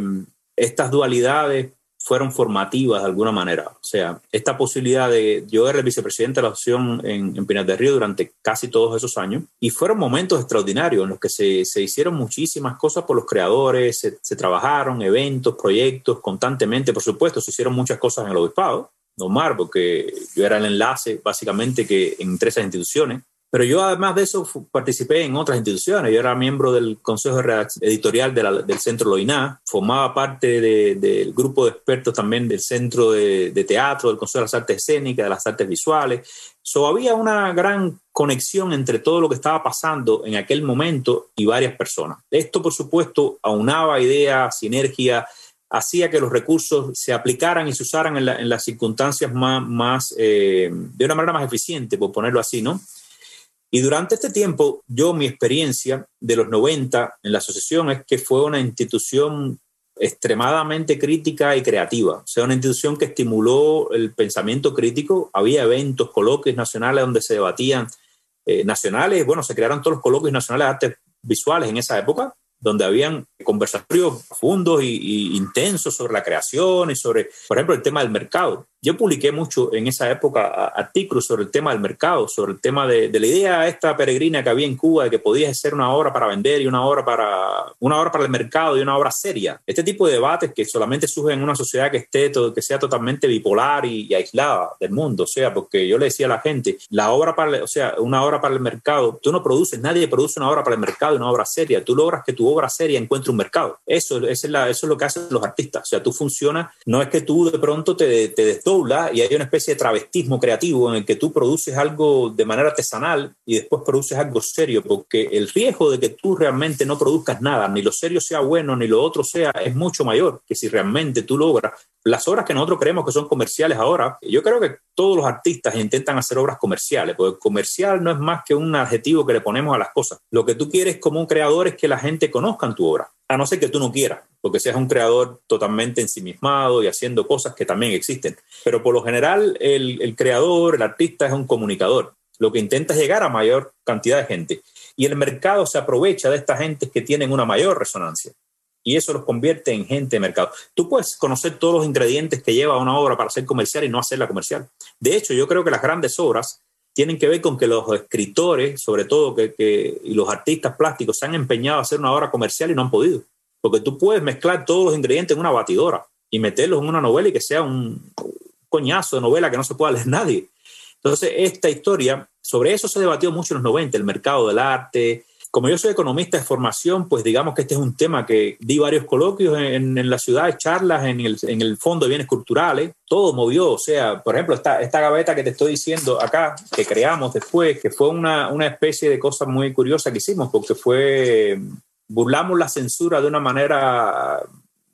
estas dualidades fueron formativas de alguna manera. O sea, esta posibilidad de yo era el vicepresidente de la asociación en, en Pinar del Río durante casi todos esos años y fueron momentos extraordinarios en los que se, se hicieron muchísimas cosas por los creadores, se, trabajaron eventos, proyectos constantemente, por supuesto, se hicieron muchas cosas en el obispado, Omar, porque yo era el enlace básicamente que entre esas instituciones pero yo además de eso participé en otras instituciones. Yo era miembro del Consejo Editorial del Centro Loiná, formaba parte del grupo de expertos también del Centro de, Teatro, del Consejo de las Artes Escénicas, de las Artes Visuales. So, había una gran conexión entre todo lo que estaba pasando en aquel momento y varias personas. Esto, por supuesto, aunaba ideas, sinergia, hacía que los recursos se aplicaran y se usaran en, las circunstancias más, más eh, de una manera más eficiente, por ponerlo así, ¿no? Y durante este tiempo, yo mi experiencia de los 90 en la asociación es que fue una institución extremadamente crítica y creativa, o sea, una institución que estimuló el pensamiento crítico, había eventos, coloquios nacionales donde se debatían eh, nacionales, bueno, se crearon todos los coloquios nacionales de artes visuales en esa época, donde habían conversatorios profundos y, intensos sobre la creación y sobre, por ejemplo, el tema del mercado. Yo publiqué mucho en esa época artículos sobre el tema del mercado, sobre el tema de, la idea esta peregrina que había en Cuba de que podía ser una obra para vender y una obra para, una obra para el mercado y una obra seria. Este tipo de debates que solamente surgen en una sociedad que, esté que sea totalmente bipolar y, aislada del mundo. O sea, porque yo le decía a la gente, la obra para, o sea, una obra para el mercado, tú no produces, nadie produce una obra para el mercado y una obra seria. Tú logras que tu obra seria encuentre un mercado. Eso, es, eso es lo que hacen los artistas. O sea, tú funcionas, no es que tú de pronto te, te desdoblas y hay una especie de travestismo creativo en el que tú produces algo de manera artesanal y después produces algo serio, porque el riesgo de que tú realmente no produzcas nada, ni lo serio sea bueno, ni lo otro sea, es mucho mayor que si realmente tú logras las obras que nosotros creemos que son comerciales ahora. Yo creo que todos los artistas intentan hacer obras comerciales, porque comercial no es más que un adjetivo que le ponemos a las cosas. Lo que tú quieres como un creador es que la gente conozca tu obra a no ser que tú no quieras, porque seas un creador totalmente ensimismado y haciendo cosas que también existen. Pero por lo general, el, creador, el artista es un comunicador. Lo que intenta es llegar a mayor cantidad de gente. Y el mercado se aprovecha de estas gentes que tienen una mayor resonancia. Y eso los convierte en gente de mercado. Tú puedes conocer todos los ingredientes que lleva una obra para ser comercial y no hacerla comercial. De hecho, yo creo que las grandes obras tienen que ver con que los escritores, sobre todo, que, y los artistas plásticos se han empeñado a hacer una obra comercial y no han podido. Porque tú puedes mezclar todos los ingredientes en una batidora y meterlos en una novela y que sea un coñazo de novela que no se pueda leer nadie. Entonces, esta historia, sobre eso se debatió mucho en los 90, el mercado del arte, como yo soy economista de formación, pues digamos que este es un tema que di varios coloquios en, la ciudad, charlas en el, en el Fondo de Bienes Culturales, todo movió, o sea, por ejemplo, esta, gaveta que te estoy diciendo acá, que creamos después, que fue una, una especie de cosa muy curiosa que hicimos, porque fue, burlamos la censura de una manera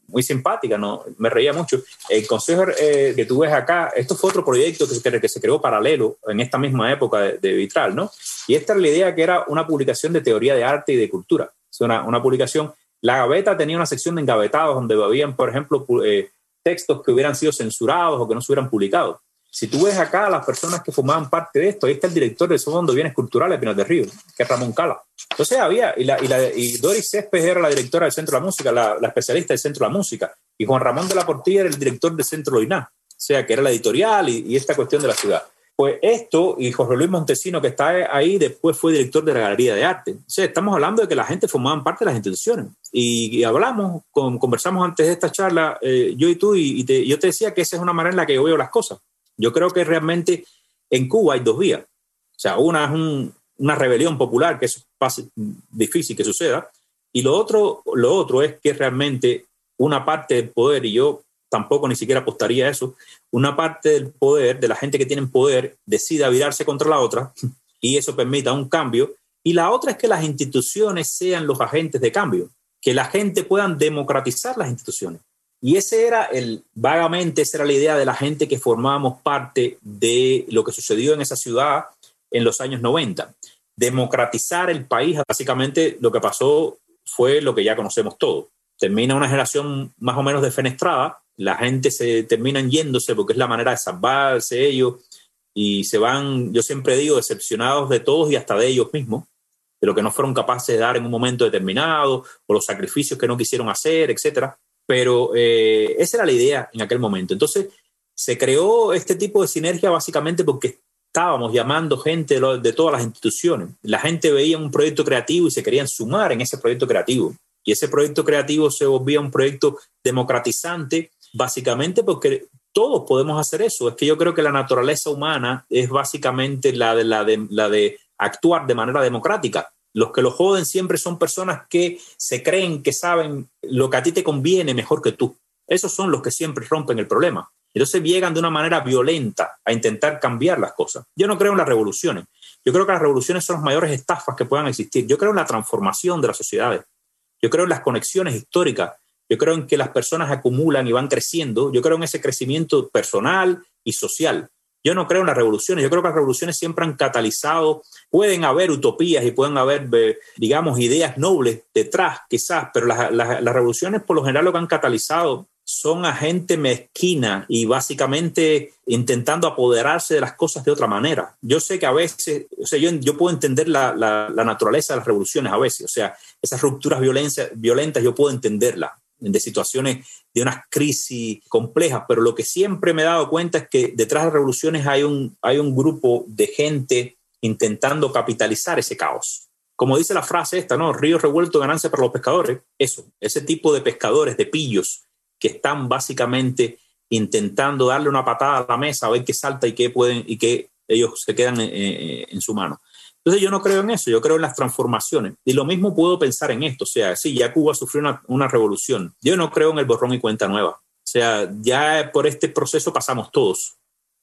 muy simpática, ¿no? me reía mucho. El consejo eh, que tú ves acá, esto fue otro proyecto que, que se creó paralelo en esta misma época de, Vitral, ¿no? Y esta era la idea que era una publicación de teoría de arte y de cultura. Es una, una publicación. La gaveta tenía una sección de engavetados donde habían, por ejemplo, eh, textos que hubieran sido censurados o que no se hubieran publicado. Si tú ves acá las personas que formaban parte de esto, ahí está el director del Fondo de Bienes Culturales de Pinar del Río, que es Ramón Cala. Entonces había, y, Doris Céspedes era la directora del Centro de la Música, la, especialista del Centro de la Música, y Juan Ramón de la Portilla era el director del Centro Loiná, o sea, que era la editorial y esta cuestión de la ciudad. Pues esto, y José Luis Montesino, que está ahí, después fue director de la Galería de Arte. O sea, estamos hablando de que la gente formaban parte de las instituciones. Y, hablamos, conversamos antes de esta charla, eh, yo y tú, y, te, yo te decía que esa es una manera en la que yo veo las cosas. Yo creo que realmente en Cuba hay dos vías. O sea, una es una rebelión popular, que es difícil que suceda, y lo otro, lo otro es que realmente una parte del poder, y yo tampoco ni siquiera apostaría a eso, una parte del poder, de la gente que tiene poder, decida virarse contra la otra y eso permita un cambio. Y la otra es que las instituciones sean los agentes de cambio, que la gente puedan democratizar las instituciones Y ese era el, vagamente, esa era la idea de la gente que formábamos parte de lo que sucedió en esa ciudad en los años 90. Democratizar el país, básicamente lo que pasó fue lo que ya conocemos todos. Termina una generación más o menos defenestrada, la gente se terminan yéndose porque es la manera de salvarse ellos y se van, yo siempre digo, decepcionados de todos y hasta de ellos mismos, de lo que no fueron capaces de dar en un momento determinado o los sacrificios que no quisieron hacer, etcétera. Pero eh, esa era la idea en aquel momento. Entonces, se creó este tipo de sinergia básicamente porque estábamos llamando gente de, todas las instituciones. La gente veía un proyecto creativo y se querían sumar en ese proyecto creativo. Y ese proyecto creativo se volvía un proyecto democratizante, básicamente porque todos podemos hacer eso. Es que yo creo que la naturaleza humana es básicamente la de, actuar de manera democrática. Los que lo joden siempre son personas que se creen que saben lo que a ti te conviene mejor que tú. Esos son los que siempre rompen el problema. Entonces llegan de una manera violenta a intentar cambiar las cosas. Yo no creo en las revoluciones. Yo creo que las revoluciones son las mayores estafas que puedan existir. Yo creo en la transformación de las sociedades. Yo creo en las conexiones históricas. Yo creo en que las personas acumulan y van creciendo. Yo creo en ese crecimiento personal y social. Yo no creo en las revoluciones, yo creo que las revoluciones siempre han catalizado, pueden haber utopías y pueden haber, eh, digamos, ideas nobles detrás, quizás, pero las, revoluciones por lo general lo que han catalizado son a gente mezquina y básicamente intentando apoderarse de las cosas de otra manera. Yo sé que a veces, o sea, yo, yo puedo entender la, naturaleza de las revoluciones a veces, o sea, esas rupturas violentas yo puedo entenderlas de situaciones de unas crisis complejas, pero lo que siempre me he dado cuenta es que detrás de revoluciones hay un, hay un grupo de gente intentando capitalizar ese caos. Como dice la frase esta, ¿no? Río revuelto, ganancia para los pescadores. Eso, ese tipo de pescadores, de pillos, que están básicamente intentando darle una patada a la mesa a ver qué salta y qué pueden y qué ellos se quedan en su mano. Entonces yo no creo en eso, yo creo en las transformaciones. Y lo mismo puedo pensar en esto, o sea, sí, ya Cuba sufrió una, revolución. Yo no creo en el borrón y cuenta nueva. O sea, ya por este proceso pasamos todos.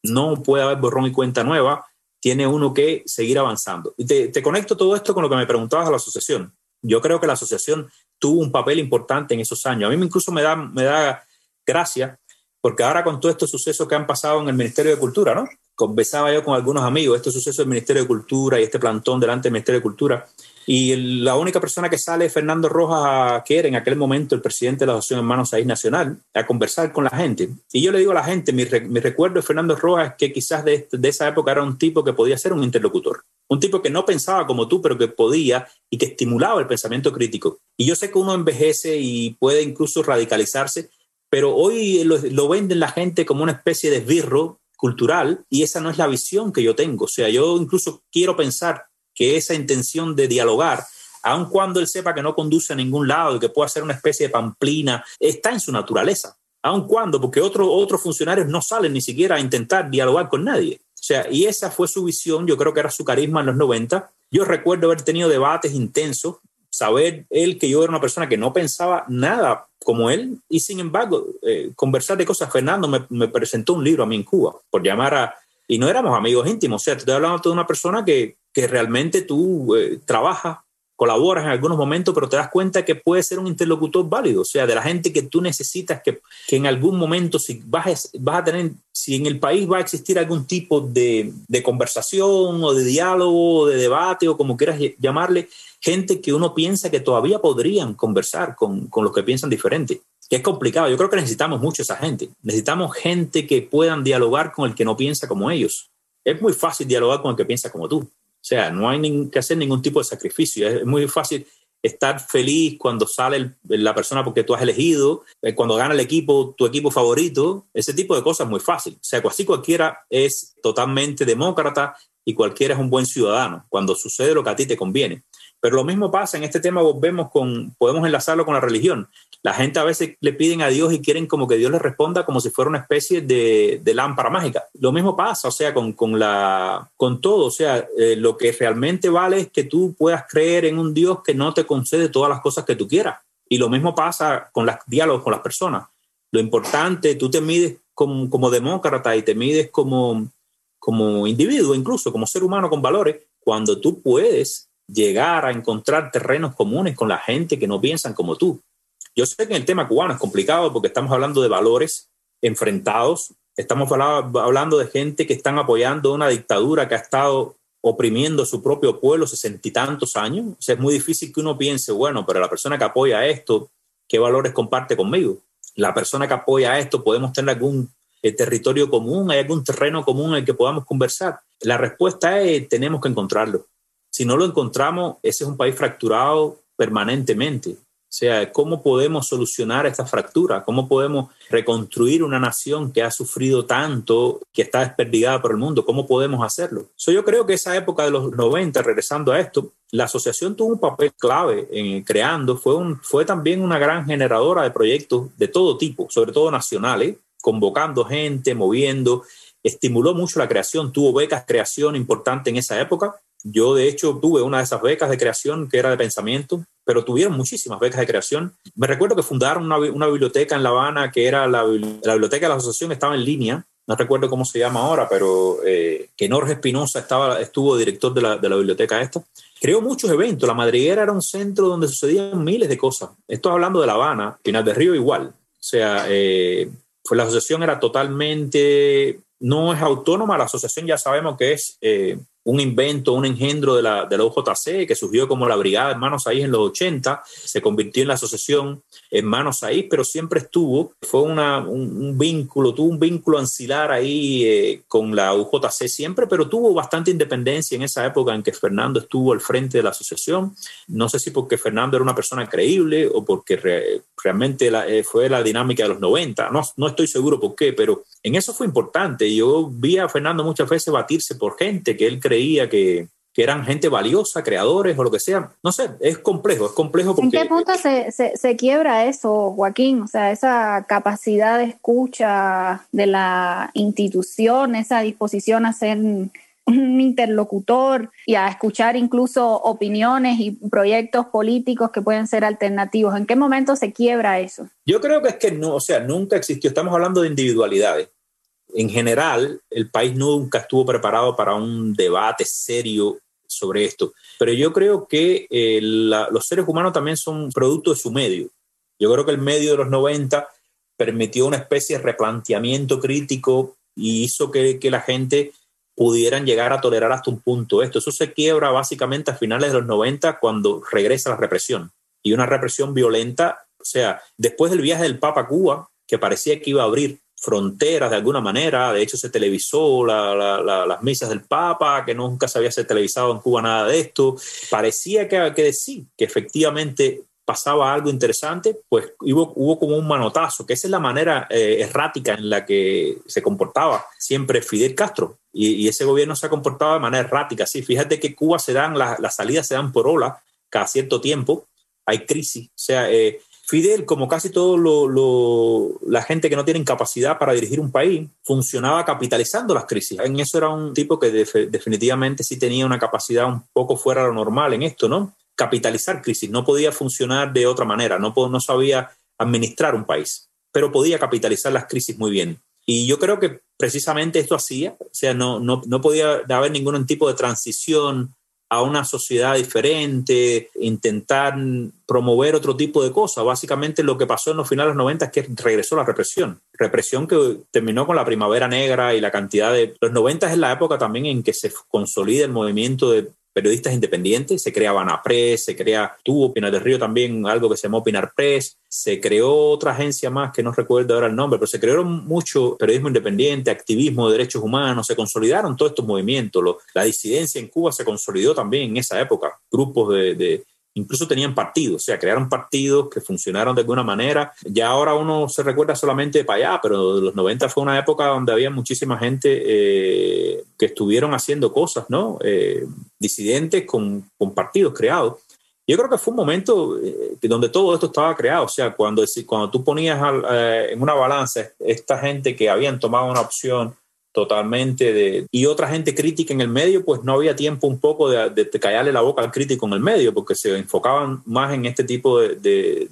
No puede haber borrón y cuenta nueva, tiene uno que seguir avanzando. Y te, te conecto todo esto con lo que me preguntabas a la asociación. Yo creo que la asociación tuvo un papel importante en esos años. A mí incluso me da, me da gracia porque ahora con todos estos sucesos que han pasado en el Ministerio de Cultura, ¿no? Conversaba yo con algunos amigos, estos sucesos del Ministerio de Cultura y este plantón delante del Ministerio de Cultura, y la única persona que sale es Fernando Rojas, que era en aquel momento el presidente de la Asociación Hermanos País Nacional, a conversar con la gente. Y yo le digo a la gente, mi, recuerdo de Fernando Rojas que quizás de, de, esa época era un tipo que podía ser un interlocutor, un tipo que no pensaba como tú, pero que podía y que estimulaba el pensamiento crítico. Y yo sé que uno envejece y puede incluso radicalizarse, pero hoy lo, venden la gente como una especie de esbirro cultural y esa no es la visión que yo tengo. O sea, yo incluso quiero pensar que esa intención de dialogar, aun cuando él sepa que no conduce a ningún lado y que pueda ser una especie de pamplina, está en su naturaleza. Aun cuando, porque otros otros funcionarios no salen ni siquiera a intentar dialogar con nadie. O sea, y esa fue su visión, yo creo que era su carisma en los 90. Yo recuerdo haber tenido debates intensos, saber él que yo era una persona que no pensaba nada como él y sin embargo eh, conversar de cosas. Fernando me, presentó un libro a mí en Cuba por llamar a... Y no éramos amigos íntimos, o sea, te estoy hablando de una persona que, que realmente tú eh, trabajas, colaboras en algunos momentos, pero te das cuenta que puede ser un interlocutor válido, o sea, de la gente que tú necesitas que, que en algún momento, si vas, vas a tener, si en el país va a existir algún tipo de, de conversación o de diálogo o de debate o como quieras llamarle, gente que uno piensa que todavía podrían conversar con, con los que piensan diferente. Que es complicado. Yo creo que necesitamos mucho esa gente. Necesitamos gente que puedan dialogar con el que no piensa como ellos. Es muy fácil dialogar con el que piensa como tú. O sea, no hay que hacer ningún tipo de sacrificio. Es muy fácil estar feliz cuando sale la persona porque tú has elegido, eh, cuando gana el equipo, tu equipo favorito, ese tipo de cosas es muy fácil. O sea, así cualquiera es totalmente demócrata y cualquiera es un buen ciudadano cuando sucede lo que a ti te conviene. Pero lo mismo pasa en este tema, vemos con, podemos enlazarlo con la religión. La gente a veces le piden a Dios y quieren como que Dios les responda como si fuera una especie de, de lámpara mágica. Lo mismo pasa, o sea, con, con, la, con todo. O sea, eh, lo que realmente vale es que tú puedas creer en un Dios que no te concede todas las cosas que tú quieras. Y lo mismo pasa con los diálogos con las personas. Lo importante, tú te mides como, como demócrata y te mides como, como individuo, incluso como ser humano con valores, cuando tú puedes llegar a encontrar terrenos comunes con la gente que no piensan como tú. Yo sé que el tema cubano es complicado porque estamos hablando de valores enfrentados, estamos hablando de gente que están apoyando una dictadura que ha estado oprimiendo a su propio pueblo sesenta y tantos años. O sea, es muy difícil que uno piense, bueno, pero la persona que apoya esto, ¿qué valores comparte conmigo? La persona que apoya esto, ¿podemos tener algún eh, territorio común? ¿Hay algún terreno común en el que podamos conversar? La respuesta es, tenemos que encontrarlo. Si no lo encontramos, ese es un país fracturado permanentemente. O sea, ¿cómo podemos solucionar esta fractura? ¿Cómo podemos reconstruir una nación que ha sufrido tanto, que está desperdigada por el mundo? ¿Cómo podemos hacerlo? yo creo que esa época de los 90, regresando a esto, la asociación tuvo un papel clave en creando, fue, un, fue también una gran generadora de proyectos de todo tipo, sobre todo nacionales, convocando gente, moviendo, estimuló mucho la creación, tuvo becas creación importante en esa época. Yo, de hecho, tuve una de esas becas de creación que era de pensamiento, pero tuvieron muchísimas becas de creación. Me recuerdo que fundaron una, biblioteca en La Habana que era la, biblioteca de la asociación, estaba en línea, no recuerdo cómo se llama ahora, pero eh, que Norge Espinosa estaba, estuvo director de la, de la, biblioteca esta. Creó muchos eventos. La Madriguera era un centro donde sucedían miles de cosas. Estoy hablando de La Habana, Final de Río igual. O sea, eh, pues la asociación era totalmente, no es autónoma, la asociación ya sabemos que es eh, un invento, un engendro de la, de la UJC que surgió como la Brigada Hermanos Ahí en los 80, se convirtió en la asociación Hermanos Ahí, pero siempre estuvo, fue una, un, vínculo, tuvo un vínculo ancilar ahí eh, con la UJC siempre, pero tuvo bastante independencia en esa época en que Fernando estuvo al frente de la asociación. No sé si porque Fernando era una persona creíble o porque realmente eh, fue la dinámica de los 90, no, no estoy seguro por qué, pero en eso fue importante. Yo vi a Fernando muchas veces batirse por gente que él creía que, eran gente valiosa, creadores o lo que sea. No sé, es complejo, es complejo porque... ¿En qué punto se, se, quiebra eso, Joaquín? O sea, esa capacidad de escucha de la institución, esa disposición a ser un interlocutor y a escuchar incluso opiniones y proyectos políticos que pueden ser alternativos. ¿En qué momento se quiebra eso? Yo creo que es que no, o sea, nunca existió. Estamos hablando de individualidades en general, el país nunca estuvo preparado para un debate serio sobre esto. Pero yo creo que eh, los seres humanos también son producto de su medio. Yo creo que el medio de los 90 permitió una especie de replanteamiento crítico y hizo que, que la gente pudieran llegar a tolerar hasta un punto esto. Eso se quiebra básicamente a finales de los 90 cuando regresa la represión. Y una represión violenta, o sea, después del viaje del Papa a Cuba, que parecía que iba a abrir fronteras de alguna manera. De hecho, se televisó las misas del Papa, que nunca se había televisado en Cuba nada de esto. Parecía que, que decir que efectivamente pasaba algo interesante, pues hubo, hubo como un manotazo, que esa es la manera eh, errática en la que se comportaba siempre Fidel Castro. Y, ese gobierno se ha comportado de manera errática. Sí, fíjate que Cuba se dan, las salidas se dan por ola cada cierto tiempo, hay crisis. O sea, eh, Fidel, como casi todo la gente que no tiene capacidad para dirigir un país, funcionaba capitalizando las crisis. En eso era un tipo que definitivamente sí tenía una capacidad un poco fuera de lo normal en esto, ¿no? Capitalizar crisis. No podía funcionar de otra manera, no, no sabía administrar un país, pero podía capitalizar las crisis muy bien. Y yo creo que precisamente esto hacía, o sea, no, no, no podía haber ningún tipo de transición a una sociedad diferente, intentar promover otro tipo de cosas. Básicamente lo que pasó en los finales de los 90 es que regresó la represión. Represión que terminó con la primavera negra y la cantidad de... Los 90 es la época también en que se consolida el movimiento de periodistas independientes, se crea Press, se crea, tuvo Pinar del Río también algo que se llamó Pinar Press, se creó otra agencia más que no recuerdo ahora el nombre, pero se crearon mucho periodismo independiente, activismo de derechos humanos, se consolidaron todos estos movimientos, la disidencia en Cuba se consolidó también en esa época, grupos de, incluso tenían partidos, o sea, crearon partidos que funcionaron de alguna manera. Ya ahora uno se recuerda solamente para allá, pero los 90 fue una época donde había muchísima gente eh, que estuvieron haciendo cosas, ¿no? Eh, disidentes con, con, partidos creados. Yo creo que fue un momento eh, donde todo esto estaba creado, o sea, cuando, cuando tú ponías en una balanza esta gente que habían tomado una opción totalmente de... Y otra gente crítica en el medio, pues no había tiempo un poco de, de, callarle la boca al crítico en el medio, porque se enfocaban más en este tipo de,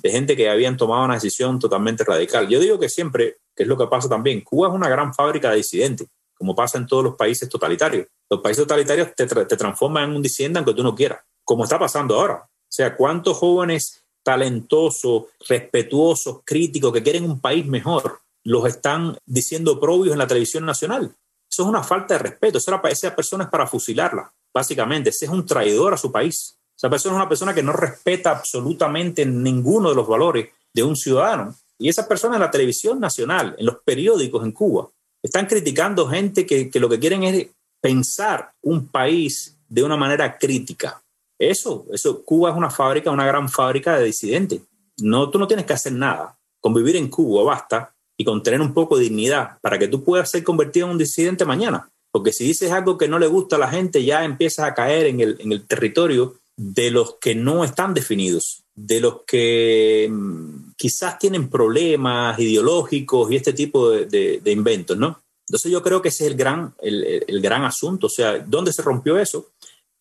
de, gente que habían tomado una decisión totalmente radical. Yo digo que siempre, que es lo que pasa también, Cuba es una gran fábrica de disidentes, como pasa en todos los países totalitarios. Los países totalitarios te, te transforman en un disidente aunque tú no quieras, como está pasando ahora. O sea, ¿cuántos jóvenes talentosos, respetuosos, críticos, que quieren un país mejor, los están diciendo probios en la televisión nacional. Eso es una falta de respeto. Esa, esa persona es para fusilarla, básicamente. Ese es un traidor a su país. Esa persona es una persona que no respeta absolutamente ninguno de los valores de un ciudadano. Y esa persona en la televisión nacional, en los periódicos en Cuba, están criticando gente que, que lo que quieren es pensar un país de una manera crítica. Eso, eso, Cuba es una fábrica, una gran fábrica de disidentes. No, tú no tienes que hacer nada. Con vivir en Cuba basta y con tener un poco de dignidad para que tú puedas ser convertido en un disidente mañana. Porque si dices algo que no le gusta a la gente, ya empiezas a caer en el, en el territorio de los que no están definidos, de los que mm, quizás tienen problemas ideológicos y este tipo de, de, inventos, ¿no? Entonces yo creo que ese es el gran, el, el gran asunto. O sea, ¿dónde se rompió eso?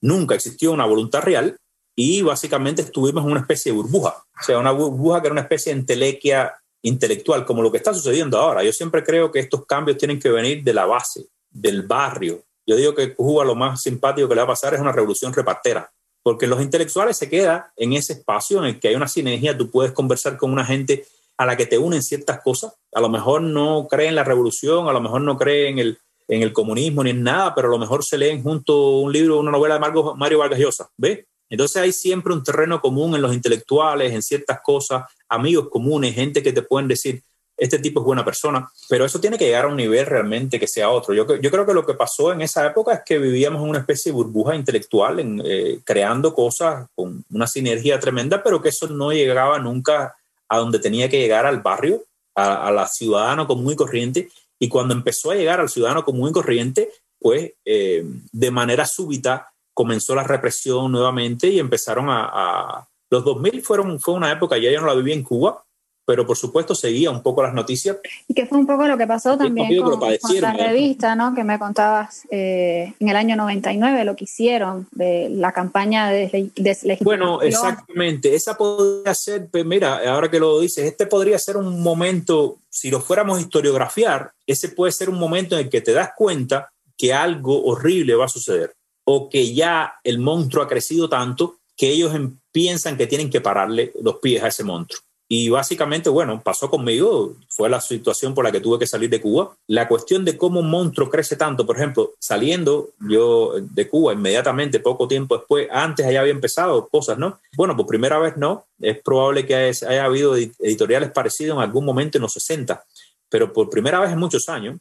nunca existió una voluntad real y básicamente estuvimos en una especie de burbuja, o sea, una burbuja que era una especie de entelequia intelectual, como lo que está sucediendo ahora. Yo siempre creo que estos cambios tienen que venir de la base, del barrio. Yo digo que Cuba lo más simpático que le va a pasar es una revolución repartera, porque los intelectuales se quedan en ese espacio en el que hay una sinergia, tú puedes conversar con una gente a la que te unen ciertas cosas, a lo mejor no creen en la revolución, a lo mejor no creen en el, en el comunismo ni en nada, pero a lo mejor se leen junto un libro, una novela de Mario Vargas Llosa, ¿ves? Entonces hay siempre un terreno común en los intelectuales, en ciertas cosas, amigos comunes, gente que te pueden decir, este tipo es buena persona, pero eso tiene que llegar a un nivel realmente que sea otro. Yo, yo creo que lo que pasó en esa época es que vivíamos en una especie de burbuja intelectual, en, eh, creando cosas con una sinergia tremenda, pero que eso no llegaba nunca a donde tenía que llegar al barrio, a, a la ciudadano común y corriente, y cuando empezó a llegar al ciudadano común y corriente, pues eh, de manera súbita comenzó la represión nuevamente y empezaron a... Los 2000 fueron, fue una época, ya yo no la viví en Cuba, pero por supuesto seguía un poco las noticias. Y que fue un poco lo que pasó también con, la revista, ¿no? Que me contabas eh, en el año 99, lo que hicieron, de la campaña de, de Bueno, exactamente. Esa podría ser, pues, mira, ahora que lo dices, este podría ser un momento, si lo fuéramos a historiografiar, ese puede ser un momento en el que te das cuenta que algo horrible va a suceder o que ya el monstruo ha crecido tanto que ellos em, piensan que tienen que pararle los pies a ese monstruo. Y básicamente, bueno, pasó conmigo, fue la situación por la que tuve que salir de Cuba. La cuestión de cómo un monstruo crece tanto, por ejemplo, saliendo yo de Cuba inmediatamente, poco tiempo después, antes ya había empezado cosas, ¿no? Bueno, por primera vez no, es probable que haya, habido editoriales parecidos en algún momento en los 60, pero por primera vez en muchos años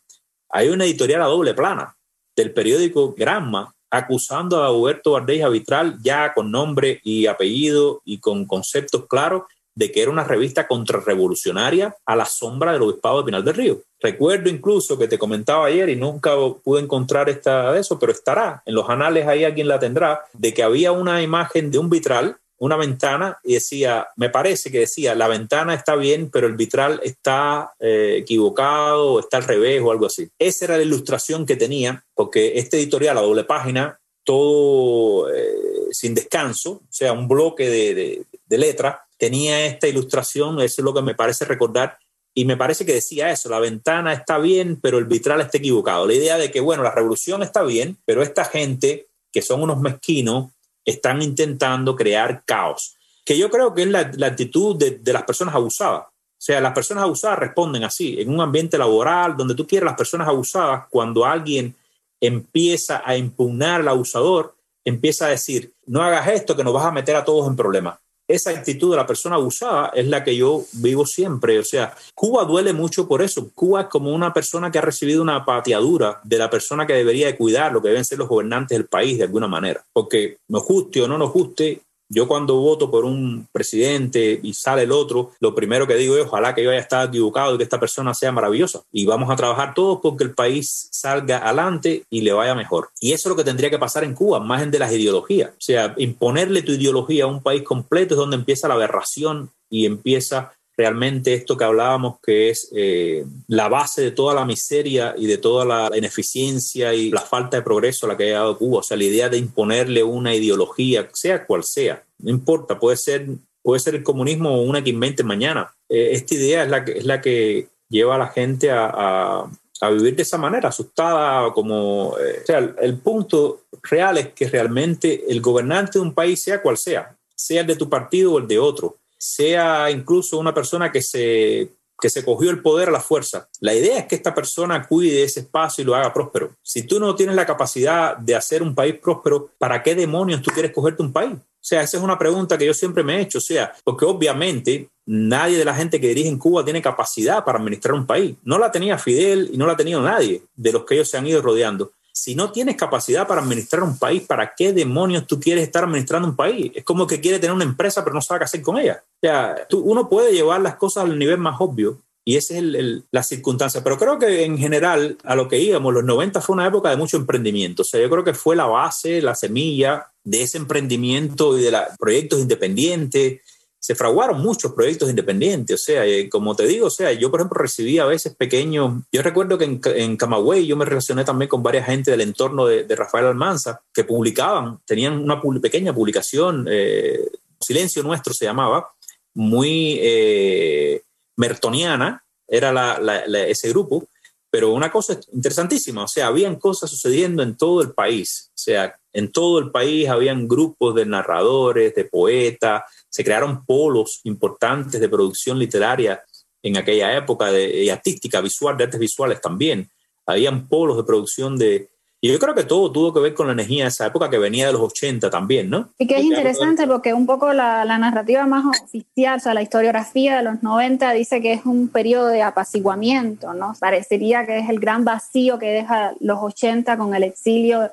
hay una editorial a doble plana del periódico Granma acusando a Huberto Bardeix Vitral ya con nombre y apellido y con conceptos claros de que era una revista contrarrevolucionaria a la sombra del obispado de Pinal del Río. Recuerdo incluso que te comentaba ayer y nunca pude encontrar esta de eso, pero estará en los anales ahí alguien la tendrá, de que había una imagen de un vitral, una ventana, y decía, me parece que decía, la ventana está bien, pero el vitral está eh, equivocado está al revés o algo así. Esa era la ilustración que tenía, porque este editorial a doble página, todo eh, sin descanso, o sea, un bloque de, de, de letras, tenía esta ilustración, eso es lo que me parece recordar, y me parece que decía eso, la ventana está bien, pero el vitral está equivocado. La idea de que, bueno, la revolución está bien, pero esta gente, que son unos mezquinos, están intentando crear caos, que yo creo que es la, actitud de, las personas abusadas. O sea, las personas abusadas responden así, en un ambiente laboral, donde tú quieres, las personas abusadas, cuando alguien empieza a impugnar al abusador, empieza a decir, no hagas esto que nos vas a meter a todos en problemas esa actitud de la persona abusada es la que yo vivo siempre. O sea, Cuba duele mucho por eso. Cuba es como una persona que ha recibido una pateadura de la persona que debería de cuidar lo que deben ser los gobernantes del país de alguna manera. Porque nos guste o no nos guste, yo cuando voto por un presidente y sale el otro, lo primero que digo es ojalá que yo haya estado equivocado y que esta persona sea maravillosa. Y vamos a trabajar todos porque el país salga adelante y le vaya mejor. Y eso es lo que tendría que pasar en Cuba, más en de las ideologías. O sea, imponerle tu ideología a un país completo es donde empieza la aberración y empieza realmente esto que hablábamos, que es eh, la base de toda la miseria y de toda la ineficiencia y la falta de progreso a la que ha dado Cuba. O sea, la idea de imponerle una ideología, sea cual sea, no importa, puede ser, puede ser el comunismo o una que invente mañana. Eh, esta idea es la que, es la que lleva a la gente a, a, vivir de esa manera, asustada, como... Eh, o sea, el, el punto real es que realmente el gobernante de un país, sea cual sea, sea el de tu partido o el de otro, sea incluso una persona que se, que se cogió el poder a la fuerza. La idea es que esta persona cuide ese espacio y lo haga próspero. Si tú no tienes la capacidad de hacer un país próspero, ¿para qué demonios tú quieres cogerte un país? O sea, esa es una pregunta que yo siempre me he hecho. O sea, porque obviamente nadie de la gente que dirige en Cuba tiene capacidad para administrar un país. No la tenía Fidel y no la ha tenido nadie de los que ellos se han ido rodeando si no tienes capacidad para administrar un país, ¿para qué demonios tú quieres estar administrando un país? Es como que quiere tener una empresa pero no sabe qué hacer con ella. O sea, uno puede llevar las cosas al nivel más obvio y esa es la circunstancia. Pero creo que en general, a lo que íbamos, los 90 fue una época de mucho emprendimiento. O sea, yo creo que fue la base, la semilla de ese emprendimiento y de proyectos independientes se fraguaron muchos proyectos independientes. O sea, eh, como te digo, o sea, yo por ejemplo recibí a veces pequeños, yo recuerdo que en, Camagüey yo me relacioné también con varias gente del entorno de, Rafael Almanza que publicaban, tenían una pequeña publicación, eh, Silencio Nuestro se llamaba, muy eh, mertoniana, era ese grupo, pero una cosa interesantísima, o sea, habían cosas sucediendo en todo el país, o sea, en todo el país habían grupos de narradores, de poetas, se crearon polos importantes de producción literaria en aquella época, de, y artística, visual, de artes visuales también. Habían polos de producción de... Y yo creo que todo tuvo que ver con la energía de esa época que venía de los 80 también, ¿no? Y que es interesante porque un poco la, la narrativa más oficial, o sea, la historiografía de los 90 dice que es un periodo de apaciguamiento, ¿no? Parecería que es el gran vacío que deja los 80 con el exilio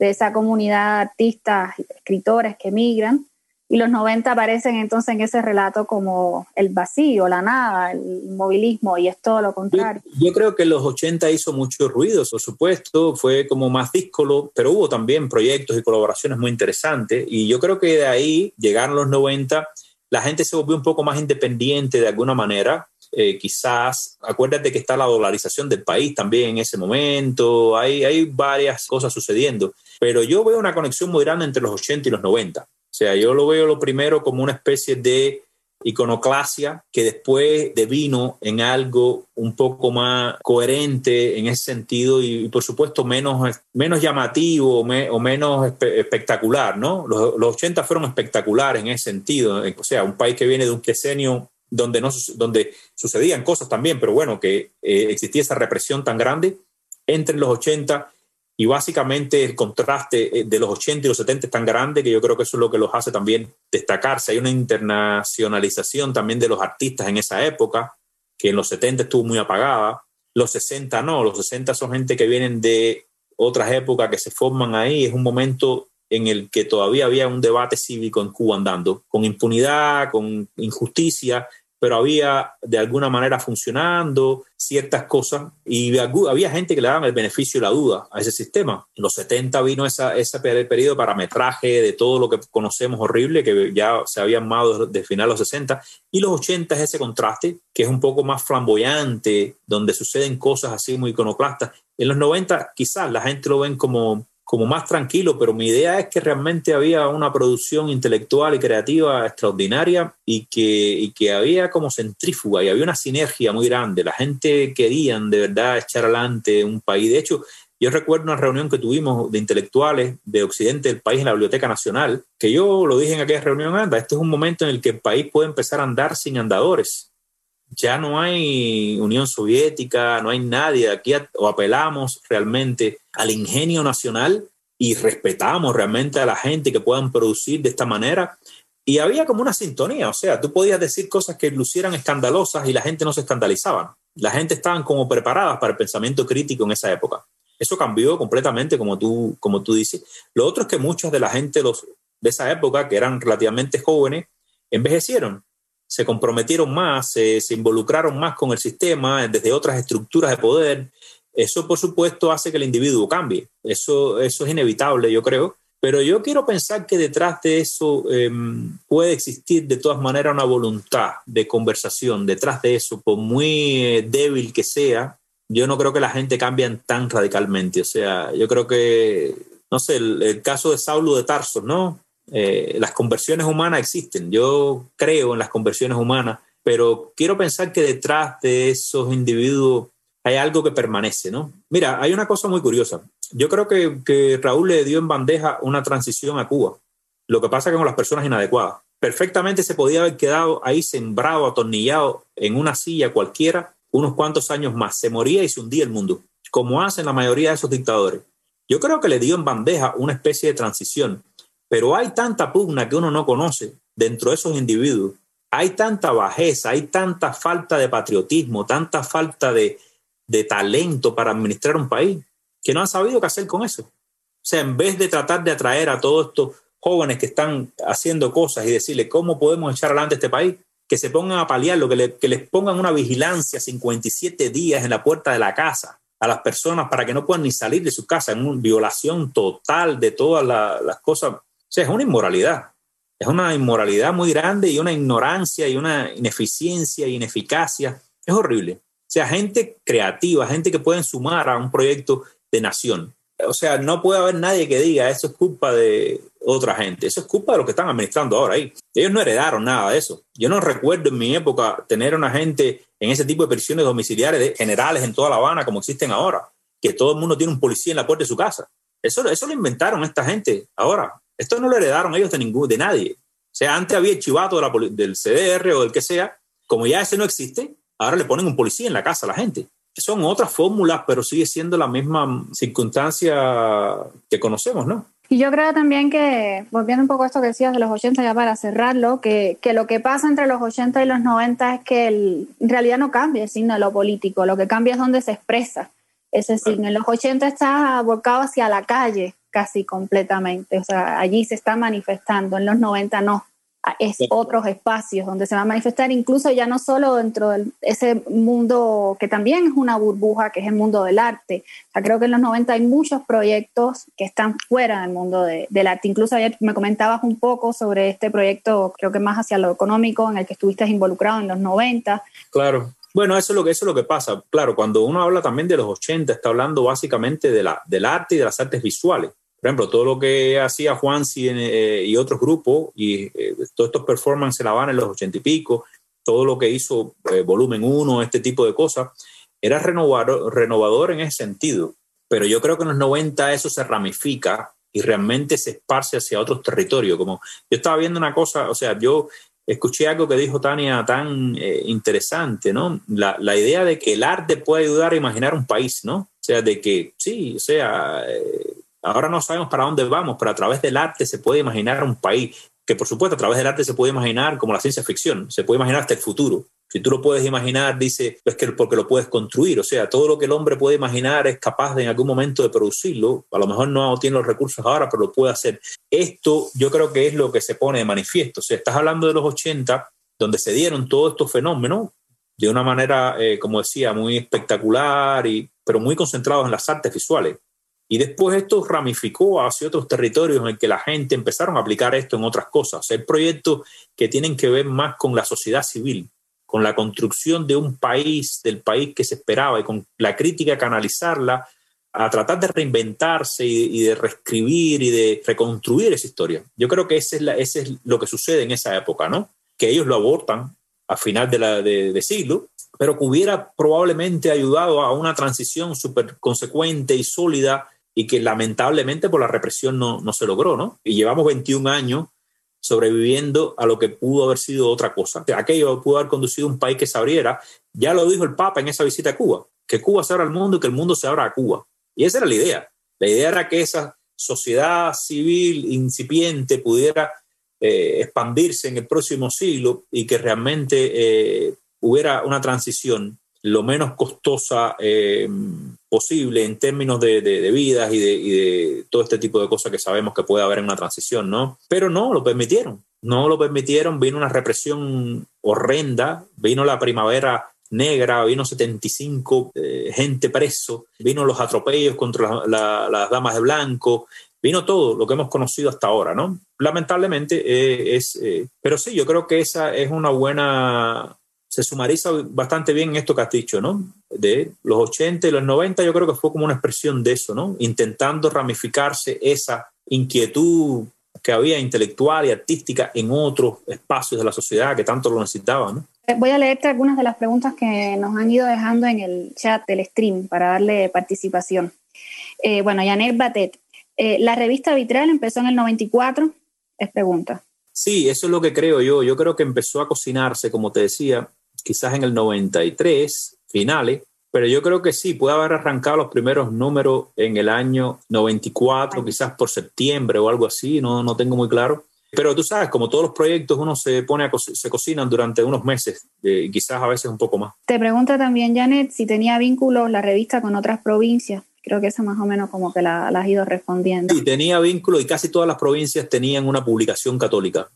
de esa comunidad de artistas, escritores que emigran y los 90 aparecen entonces en ese relato como el vacío, la nada, el movilismo, y es todo lo contrario. Yo, creo que los 80 hizo mucho ruido, por supuesto, fue como más díscolo, pero hubo también proyectos y colaboraciones muy interesantes, y yo creo que de ahí llegaron los 90, la gente se volvió un poco más independiente de alguna manera, eh, quizás, acuérdate que está la dolarización del país también en ese momento, hay, hay varias cosas sucediendo, pero yo veo una conexión muy grande entre los 80 y los 90. Sea, yo lo veo lo primero como una especie de iconoclasia que después devino en algo un poco más coherente en ese sentido y, por supuesto menos, menos llamativo o, menos espectacular, ¿no? Los, 80 fueron espectaculares en ese sentido, o sea, un país que viene de un decenio donde, no, donde sucedían cosas también, pero bueno, que eh, existía esa represión tan grande entre los 80 y básicamente el contraste eh, de los 80 y los 70 es tan grande que yo creo que eso es lo que los hace también destacarse. Hay una internacionalización también de los artistas en esa época, que en los 70 estuvo muy apagada. Los 60 no, los 60 son gente que vienen de otras épocas que se forman ahí. Es un momento en el que todavía había un debate cívico en Cuba andando, con impunidad, con injusticia, pero había de alguna manera funcionando ciertas cosas y había gente que le daban el beneficio de la duda a ese sistema. En los 70 vino esa, ese periodo de parametraje de todo lo que conocemos horrible, que ya se había armado desde final de los 60, y los 80 es ese contraste, que es un poco más flamboyante, donde suceden cosas así muy iconoclastas. En los 90 quizás la gente lo ven como como más tranquilo, pero mi idea es que realmente había una producción intelectual y creativa extraordinaria y que, que había como centrífuga y había una sinergia muy grande. La gente quería de verdad echar adelante un país. De hecho, yo recuerdo una reunión que tuvimos de intelectuales de Occidente del país en la Biblioteca Nacional, que yo lo dije en aquella reunión, anda, este es un momento en el que el país puede empezar a andar sin andadores ya no hay Unión Soviética, no hay nadie. Aquí o apelamos realmente al ingenio nacional y respetamos realmente a la gente que puedan producir de esta manera. Y había como una sintonía, o sea, tú podías decir cosas que lucieran escandalosas y la gente no se escandalizaba. La gente estaban como preparadas para el pensamiento crítico en esa época. Eso cambió completamente, como tú, como tú dices. Lo otro es que muchos de la gente de esa época, que eran relativamente jóvenes, envejecieron se comprometieron más, se, involucraron más con el sistema desde otras estructuras de poder. Eso, por supuesto, hace que el individuo cambie. Eso, eso es inevitable, yo creo. Pero yo quiero pensar que detrás de eso em, puede existir de todas maneras una voluntad de conversación. Detrás de eso, por muy eh, débil que sea, yo no creo que la gente cambie tan radicalmente. O sea, yo creo que, no sé, el, el caso de Saulo de Tarso, ¿no? Eh, las conversiones humanas existen, yo creo en las conversiones humanas, pero quiero pensar que detrás de esos individuos hay algo que permanece, ¿no? Mira, hay una cosa muy curiosa. Yo creo que, que Raúl le dio en bandeja una transición a Cuba. Lo que pasa con las personas inadecuadas. perfectamente se podía haber quedado ahí sembrado, atornillado en una silla cualquiera unos cuantos años más. Se moría y se hundía el mundo, como hacen la mayoría de esos dictadores. Yo creo que le dio en bandeja una especie de transición, pero hay tanta pugna que uno no conoce dentro de esos individuos. Hay tanta bajeza, hay tanta falta de patriotismo, tanta falta de, de talento para administrar un país, que no han sabido qué hacer con eso. O sea, en vez de tratar de atraer a todos estos jóvenes que están haciendo cosas y decirle cómo podemos echar adelante este país, que se pongan a paliarlo, que, que les pongan una vigilancia 57 días en la puerta de la casa a las personas para que no puedan ni salir de su casa, en una violación total de todas las cosas. O sea, es una inmoralidad. Es una inmoralidad muy grande y una ignorancia y una ineficiencia y ineficacia. Es horrible. O sea, gente creativa, gente que pueden sumar a un proyecto de nación o sea, no puede haber nadie que diga eso es culpa de otra gente, eso es culpa de los que están administrando ahora ahí. Ellos no heredaron nada de eso. Yo no recuerdo en mi época tener una gente en ese tipo de prisiones domiciliares de generales en toda La Habana como existen ahora, que todo el mundo tiene un policía en la puerta de su casa. Eso, eso lo inventaron esta gente ahora. Esto no lo heredaron ellos de ningún, de nadie. O sea, antes había el chivato del CDR o del que sea, como ya ese no existe, ahora le ponen un policía en la casa a la gente son otras fórmulas, pero sigue siendo la misma circunstancia que conocemos, ¿no? Y yo creo también que, volviendo un poco a esto que decías de los 80, ya para cerrarlo, que, que lo que pasa entre los 80 y los 90 es que en realidad no cambia el signo de lo político, lo que cambia es donde se expresa ese signo. En los 80 está volcado hacia la calle casi completamente, o sea, allí se está manifestando, en los 90 no es otros espacios donde se va a manifestar, incluso ya no solo dentro de ese mundo que también es una burbuja, que es el mundo del arte. creo que en los 90 hay muchos proyectos que están fuera del mundo del arte. Incluso ayer me comentabas un poco sobre este proyecto, creo que más hacia lo económico, en el que estuviste involucrado en los 90. Claro. Bueno, eso es lo que, eso es lo que pasa. Claro, cuando uno habla también de los 80, está hablando básicamente de la, del arte y de las artes visuales por ejemplo, todo lo que hacía Juansi eh, y otros grupos, y eh, todos estos performances en La Habana en los ochenta y pico, todo lo que hizo eh, Volumen 1, este tipo de cosas, era renovador, renovador en ese sentido. Pero yo creo que en los 90 eso se ramifica y realmente se esparce hacia otros territorios. Como yo estaba viendo una cosa, o sea, yo escuché algo que dijo Tania tan interesante, ¿no? La, la, idea de que el arte puede ayudar a imaginar un país, ¿no? O sea, de que sí, o sea, Ahora no sabemos para dónde vamos, pero a través del arte se puede imaginar un país, que por supuesto a través del arte se puede imaginar como la ciencia ficción, se puede imaginar hasta el futuro. Si tú lo puedes imaginar, dice, es que porque lo puedes construir, o sea, todo lo que el hombre puede imaginar es capaz de en algún momento de producirlo, a lo mejor no tiene los recursos ahora, pero lo puede hacer. Esto yo creo que es lo que se pone de manifiesto, o sea, estás hablando de los 80, donde se dieron todos estos fenómenos de una manera, eh, como decía, muy espectacular, y, pero muy concentrados en las artes visuales. Y después esto ramificó hacia otros territorios en el que la gente empezaron a aplicar esto en otras cosas. Hay proyectos que tienen que ver más con la sociedad civil, con la construcción de un país, del país que se esperaba y con la crítica canalizarla a tratar de reinventarse y, de reescribir y de reconstruir esa historia. Yo creo que ese es, es lo que sucede en esa época, ¿no? Que ellos lo abortan a final de, la, de siglo, pero que hubiera probablemente ayudado a una transición súper consecuente y sólida y que lamentablemente por la represión no, no se logró, ¿no? Y llevamos 21 años sobreviviendo a lo que pudo haber sido otra cosa. Aquello pudo haber conducido a un país que se abriera. Ya lo dijo el Papa en esa visita a Cuba, que Cuba se abra al mundo y que el mundo se abra a Cuba. Y esa era la idea. La idea era que esa sociedad civil incipiente pudiera eh, expandirse en el próximo siglo y que realmente eh, hubiera una transición lo menos costosa eh, posible en términos de, de, vidas y de, todo este tipo de cosas que sabemos que puede haber en una transición, ¿no? Pero no, lo permitieron, no lo permitieron, vino una represión horrenda, vino la primavera negra, vino 75 eh, gente preso, vino los atropellos contra las damas de blanco, vino todo lo que hemos conocido hasta ahora, ¿no? Lamentablemente eh, es, pero sí, yo creo que esa es una buena se sumariza bastante bien en esto que has dicho, ¿no? De los 80 y los 90 yo creo que fue como una expresión de eso, ¿no? Intentando ramificarse esa inquietud que había intelectual y artística en otros espacios de la sociedad que tanto lo necesitaban, ¿no? Eh, voy a leerte algunas de las preguntas que nos han ido dejando en el chat del stream para darle participación. Eh, bueno, Janet Batet, eh, ¿la revista Vitral empezó en el 94? Es pregunta. Sí, eso es lo que creo yo. Yo creo que empezó a cocinarse, como te decía, quizás en el 93, finales, pero yo creo que sí, puede haber arrancado los primeros números en el año 94, quizás por septiembre o algo así, no, no tengo muy claro. Pero tú sabes, como todos los proyectos, uno se pone a se cocinan durante unos meses, eh, quizás a veces un poco más. Te pregunta también Janet si tenía vínculos la revista con otras provincias. Creo que eso más o menos como que la, has ido respondiendo. Sí, tenía vínculos y casi todas las provincias tenían una publicación católica.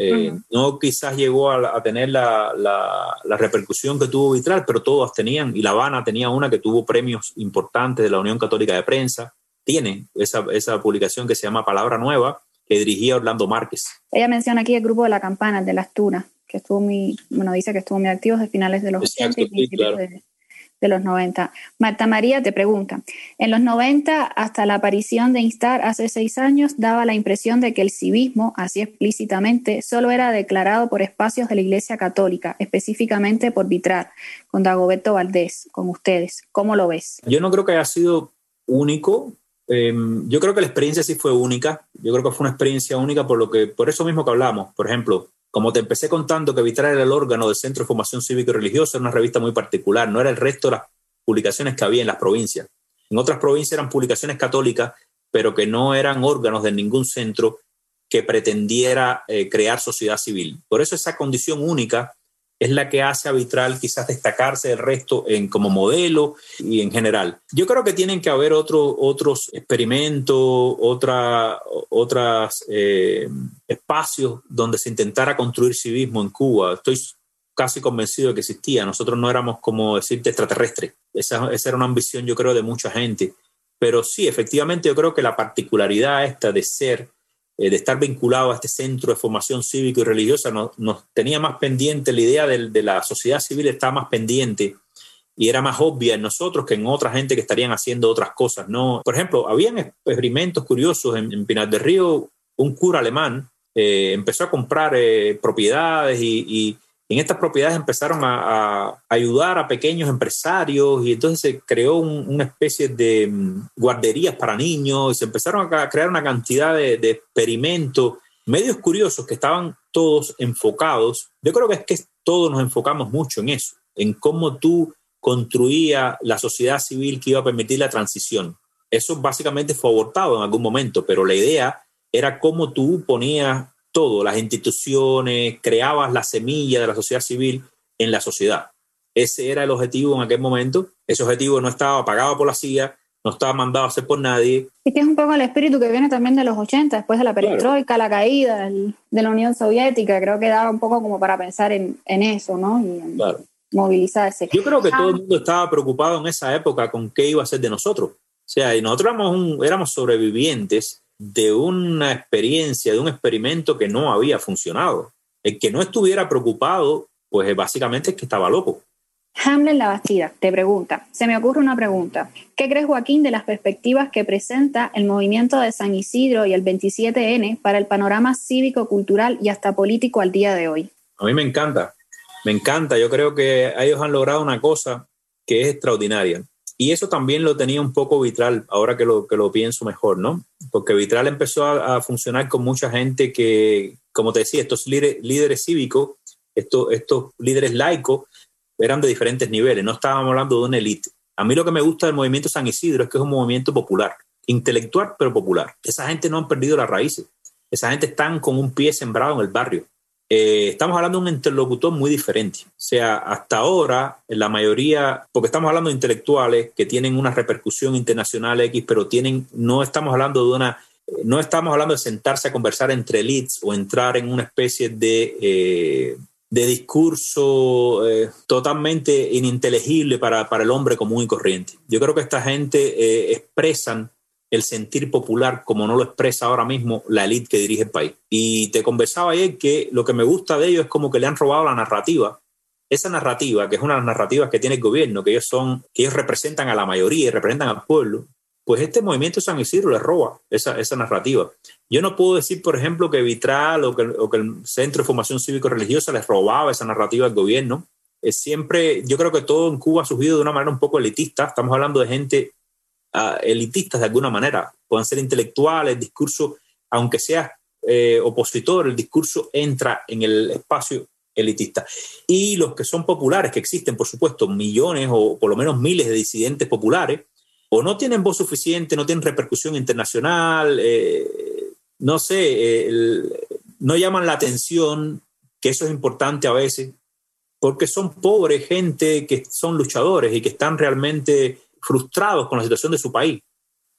Eh, no quizás llegó a, tener la, la, repercusión que tuvo Vitral, pero todas tenían, y La Habana tenía una que tuvo premios importantes de la Unión Católica de Prensa, tiene esa, esa publicación que se llama Palabra Nueva, que dirigía Orlando Márquez. Ella menciona aquí el grupo de la campana, de las Tunas, que estuvo muy, bueno, dice que estuvo muy activo desde finales de los 80 y principios de, de los 90. Marta María te pregunta, en los 90 hasta la aparición de Instar hace seis años daba la impresión de que el civismo, así explícitamente, solo era declarado por espacios de la Iglesia Católica, específicamente por Vitrar, con Dagoberto Valdés, con ustedes. ¿Cómo lo ves? Yo no creo que haya sido único. Em, yo creo que la experiencia sí fue única. Yo creo que fue una experiencia única por lo que, por eso mismo que hablamos. Por ejemplo, como te empecé contando que Vitral era el órgano del Centro de Formación Cívica y Religiosa, era una revista muy particular, no era el resto de las publicaciones que había en las provincias. En otras provincias eran publicaciones católicas, pero que no eran órganos de ningún centro que pretendiera eh, crear sociedad civil. Por eso esa condición única es la que hace a Vitral quizás destacarse del resto en, como modelo y en general. Yo creo que tienen que haber otro, otros experimentos, otra, otros eh, espacios donde se intentara construir civismo en Cuba. Estoy casi convencido de que existía. Nosotros no éramos, como decirte, extraterrestres. Esa, esa era una ambición, yo creo, de mucha gente. Pero sí, efectivamente, yo creo que la particularidad esta de ser de estar vinculado a este centro de formación cívico y religiosa, nos, tenía más pendiente, la idea de, la sociedad civil estaba más pendiente y era más obvia en nosotros que en otra gente que estarían haciendo otras cosas. ¿no? Por ejemplo, habían experimentos curiosos en, en Pinar del Río, un cura alemán eh, empezó a comprar eh, propiedades y en estas propiedades empezaron a, ayudar a pequeños empresarios y entonces se creó una especie de mm, guarderías para niños y se empezaron a crear una cantidad de, experimentos, medios curiosos que estaban todos enfocados. Yo creo que es que todos nos enfocamos mucho en eso, en cómo tú construías la sociedad civil que iba a permitir la transición. Eso básicamente fue abortado en algún momento, pero la idea era cómo tú ponías todo, las instituciones, creabas la semilla de la sociedad civil en la sociedad. Ese era el objetivo en aquel momento. Ese objetivo no estaba pagado por la CIA, no estaba mandado a hacer por nadie. Y que es un poco el espíritu que viene también de los 80, después de la perestroika, la caída de la Unión Soviética. Creo que daba un poco como para pensar en, eso, ¿no? Y movilizarse. Yo creo que todo el ah. mundo estaba preocupado en esa época con qué iba a ser de nosotros. O sea, y nosotros éramos, éramos sobrevivientes de una experiencia, de un experimento que no había funcionado. El que no estuviera preocupado, pues básicamente es que estaba loco. Hamlet La Bastida te pregunta, se me ocurre una pregunta. ¿Qué crees, Joaquín, de las perspectivas que presenta el movimiento de San Isidro y el 27N para el panorama cívico, cultural y hasta político al día de hoy? A mí me encanta, me encanta. Yo creo que ellos han logrado una cosa que es extraordinaria. Y eso también lo tenía un poco Vitral, ahora que lo, que lo pienso mejor, ¿no? Porque Vitral empezó a, funcionar con mucha gente que, como te decía, estos líderes, cívicos, estos, estos líderes laicos, eran de diferentes niveles, no estábamos hablando de una élite. A mí lo que me gusta del movimiento San Isidro es que es un movimiento popular, intelectual pero popular. Esa gente no han perdido las raíces, esa gente están con un pie sembrado en el barrio. Eh, estamos hablando de un interlocutor muy diferente. O sea, hasta ahora, la mayoría, porque estamos hablando de intelectuales que tienen una repercusión internacional X, pero tienen, no estamos hablando de una, no estamos hablando de sentarse a conversar entre elites o entrar en una especie de, eh, de discurso eh, totalmente ininteligible para, para, el hombre común y corriente. Yo creo que esta gente expresan el sentir popular como no lo expresa ahora mismo la élite que dirige el país. Y te conversaba ayer que lo que me gusta de ellos es como que le han robado la narrativa. Esa narrativa, que es una de las narrativas que tiene el gobierno, que ellos son, que ellos representan a la mayoría y representan al pueblo, pues este movimiento San Isidro le roba esa, esa narrativa. Yo no puedo decir, por ejemplo, que Vitral o que, el Centro de Formación Cívico-Religiosa les robaba esa narrativa al gobierno. Es siempre, yo creo que todo en Cuba ha surgido de una manera un poco elitista. Estamos hablando de gente elitistas de alguna manera, pueden ser intelectuales, discursos, aunque sea eh, opositor, el discurso entra en el espacio elitista. Y los que son populares, que existen, por supuesto, millones o por lo menos miles de disidentes populares, o no tienen voz suficiente, no tienen repercusión internacional, eh, no sé, no llaman la atención, que eso es importante a veces, porque son pobres, gente que son luchadores y que están realmente frustrados con la situación de su país,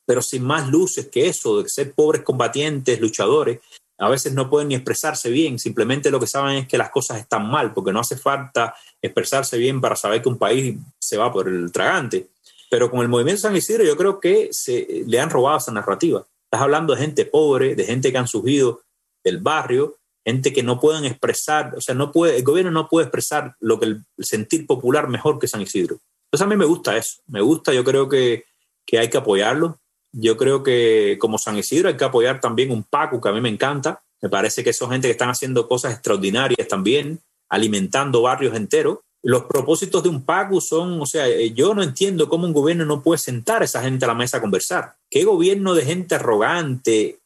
pero sin más luces que eso, de ser pobres combatientes, luchadores, a veces no pueden ni expresarse bien, simplemente lo que saben es que las cosas están mal, porque no hace falta expresarse bien para saber que un país se va por el tragante. Pero con el movimiento San Isidro yo creo que se le han robado esa narrativa. Estás hablando de gente pobre, de gente que han surgido del barrio, gente que no pueden expresar, o sea, no puede, el gobierno no puede expresar lo que el, sentir popular mejor que San Isidro. Entonces a mí me gusta eso, me gusta, yo creo que, que hay que apoyarlo. Yo creo que como San Isidro hay que apoyar también un Paco, que a mí me encanta. Me parece que son gente que están haciendo cosas extraordinarias también, alimentando barrios enteros. Los propósitos de un Paco son, o sea, eh, yo no entiendo cómo un gobierno no puede sentar a esa gente a la mesa a conversar. ¿Qué gobierno de gente arrogante,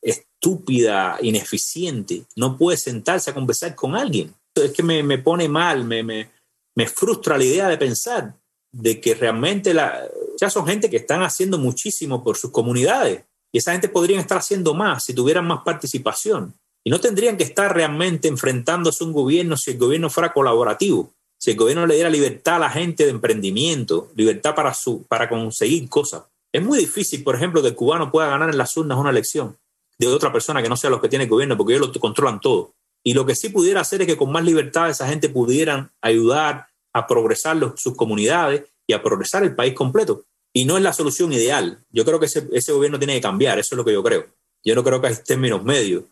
estúpida, ineficiente, no puede sentarse a conversar con alguien. Es que me, me pone mal, me, me, me, frustra la idea de pensar de que realmente la, ya son gente que están haciendo muchísimo por sus comunidades y esa gente podría estar haciendo más si tuvieran más participación. Y no tendrían que estar realmente enfrentándose a un gobierno si el gobierno fuera colaborativo, si el gobierno le diera libertad a la gente de emprendimiento, libertad para, su, para conseguir cosas. Es muy difícil, por ejemplo, que el cubano pueda ganar en las urnas una elección de otra persona que no sea los que tiene el gobierno, porque ellos lo controlan todo. Y lo que sí pudiera hacer es que con más libertad esa gente pudieran ayudar a progresar sus comunidades y a progresar el país completo. Y no es la solución ideal. Yo creo que ese, ese gobierno tiene que cambiar, eso es lo que yo creo. Yo no creo que hay términos medios.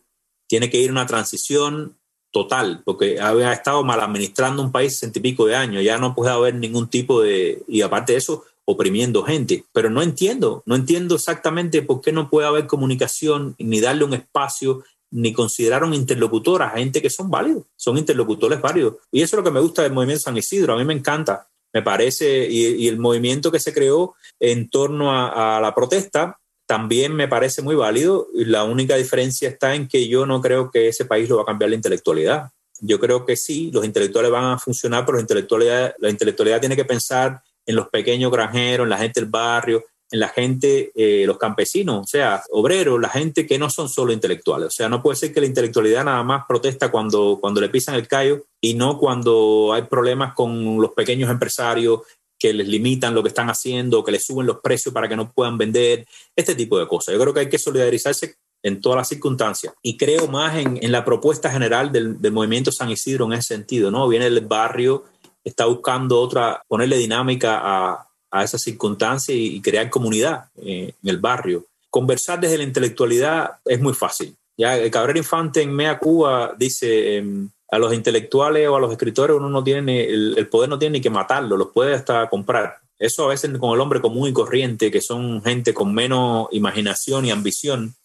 Tiene que ir una transición total, porque había estado mal administrando un país sesenta y pico de años, ya no puede haber ningún tipo de... Y aparte de eso, oprimiendo gente. Pero no entiendo, no entiendo exactamente por qué no puede haber comunicación, ni darle un espacio, ni considerar un interlocutor a gente que son válidos, son interlocutores válidos. Y eso es lo que me gusta del movimiento San Isidro, a mí me encanta, me parece, y, el movimiento que se creó en torno a, a la protesta también me parece muy válido. La única diferencia está en que yo no creo que ese país lo va a cambiar la intelectualidad. Yo creo que sí, los intelectuales van a funcionar, pero la intelectualidad, la intelectualidad tiene que pensar en los pequeños granjeros, en la gente del barrio, en la gente, eh, los campesinos, o sea, obreros, la gente que no son solo intelectuales. O sea, no puede ser que la intelectualidad nada más protesta cuando, cuando le pisan el callo y no cuando hay problemas con los pequeños empresarios que les limitan lo que están haciendo, que les suben los precios para que no puedan vender, este tipo de cosas. Yo creo que hay que solidarizarse en todas las circunstancias. Y creo más en, en la propuesta general del, del, movimiento San Isidro en ese sentido, ¿no? Viene del barrio, está buscando otra, ponerle dinámica a, a esa circunstancia y, crear comunidad eh, en el barrio. Conversar desde la intelectualidad es muy fácil. Ya el Cabrera Infante en Mea Cuba dice em, a los intelectuales o a los escritores uno no tiene el, poder no tiene ni que matarlo, los puede hasta comprar. Eso a veces con el hombre común y corriente, que son gente con menos imaginación y ambición,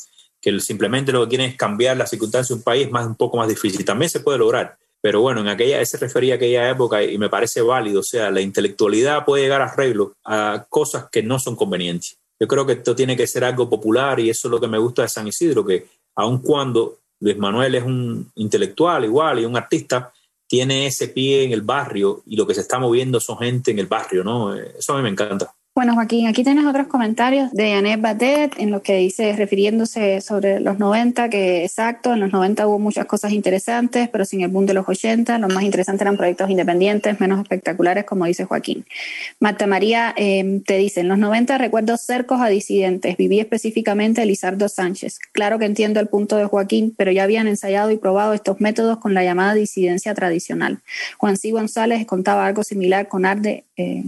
que simplemente lo que quieren es cambiar la circunstancia de un país, más un poco más difícil. También se puede lograr pero bueno, en aquella, se refería a aquella época y me parece válido. O sea, la intelectualidad puede llegar a arreglo a cosas que no son convenientes. Yo creo que esto tiene que ser algo popular y eso es lo que me gusta de San Isidro, que aun cuando Luis Manuel es un intelectual igual y un artista, tiene ese pie en el barrio y lo que se está moviendo son gente en el barrio, ¿no? Eso a mí me encanta. Bueno, Joaquín, aquí tienes otros comentarios de Janet Batet en lo que dice, refiriéndose sobre los 90, que exacto, en los 90 hubo muchas cosas interesantes, pero sin el boom de los 80, lo más interesante eran proyectos independientes, menos espectaculares, como dice Joaquín. Marta María eh, te dice, en los 90 recuerdo cercos a disidentes, viví específicamente a Lizardo Sánchez. Claro que entiendo el punto de Joaquín, pero ya habían ensayado y probado estos métodos con la llamada disidencia tradicional. Juan C. González contaba algo similar con Arde. Eh,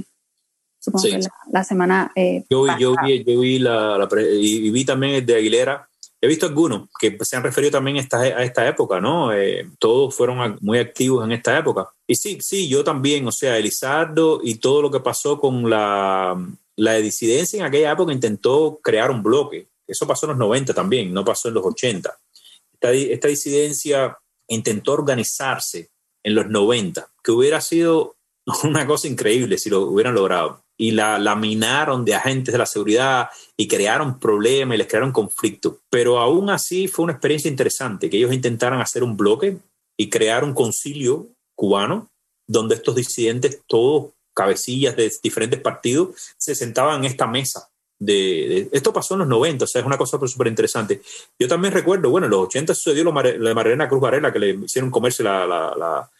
supongo sí. que la, la semana. Eh, yo, yo, vi, yo vi la, la y, vi también el de Aguilera. He visto algunos que se han referido también a esta, a esta época, ¿no? Eh, todos fueron muy activos en esta época. Y sí, sí, yo también, o sea, Elizardo y todo lo que pasó con la, la disidencia en aquella época intentó crear un bloque. Eso pasó en los 90 también, no pasó en los 80. Esta, esta disidencia intentó organizarse en los 90, que hubiera sido una cosa increíble si lo hubieran logrado y la laminaron de agentes de la seguridad y crearon problemas y les crearon conflictos. Pero aún así fue una experiencia interesante que ellos intentaran hacer un bloque y crear un concilio cubano donde estos disidentes, todos cabecillas de diferentes partidos, se sentaban en esta mesa. De, esto pasó en los 90, o sea, es una cosa súper interesante. Yo también recuerdo, bueno, en los 80 sucedió lo de Marilena Cruz Varela, que le hicieron comerse la... la,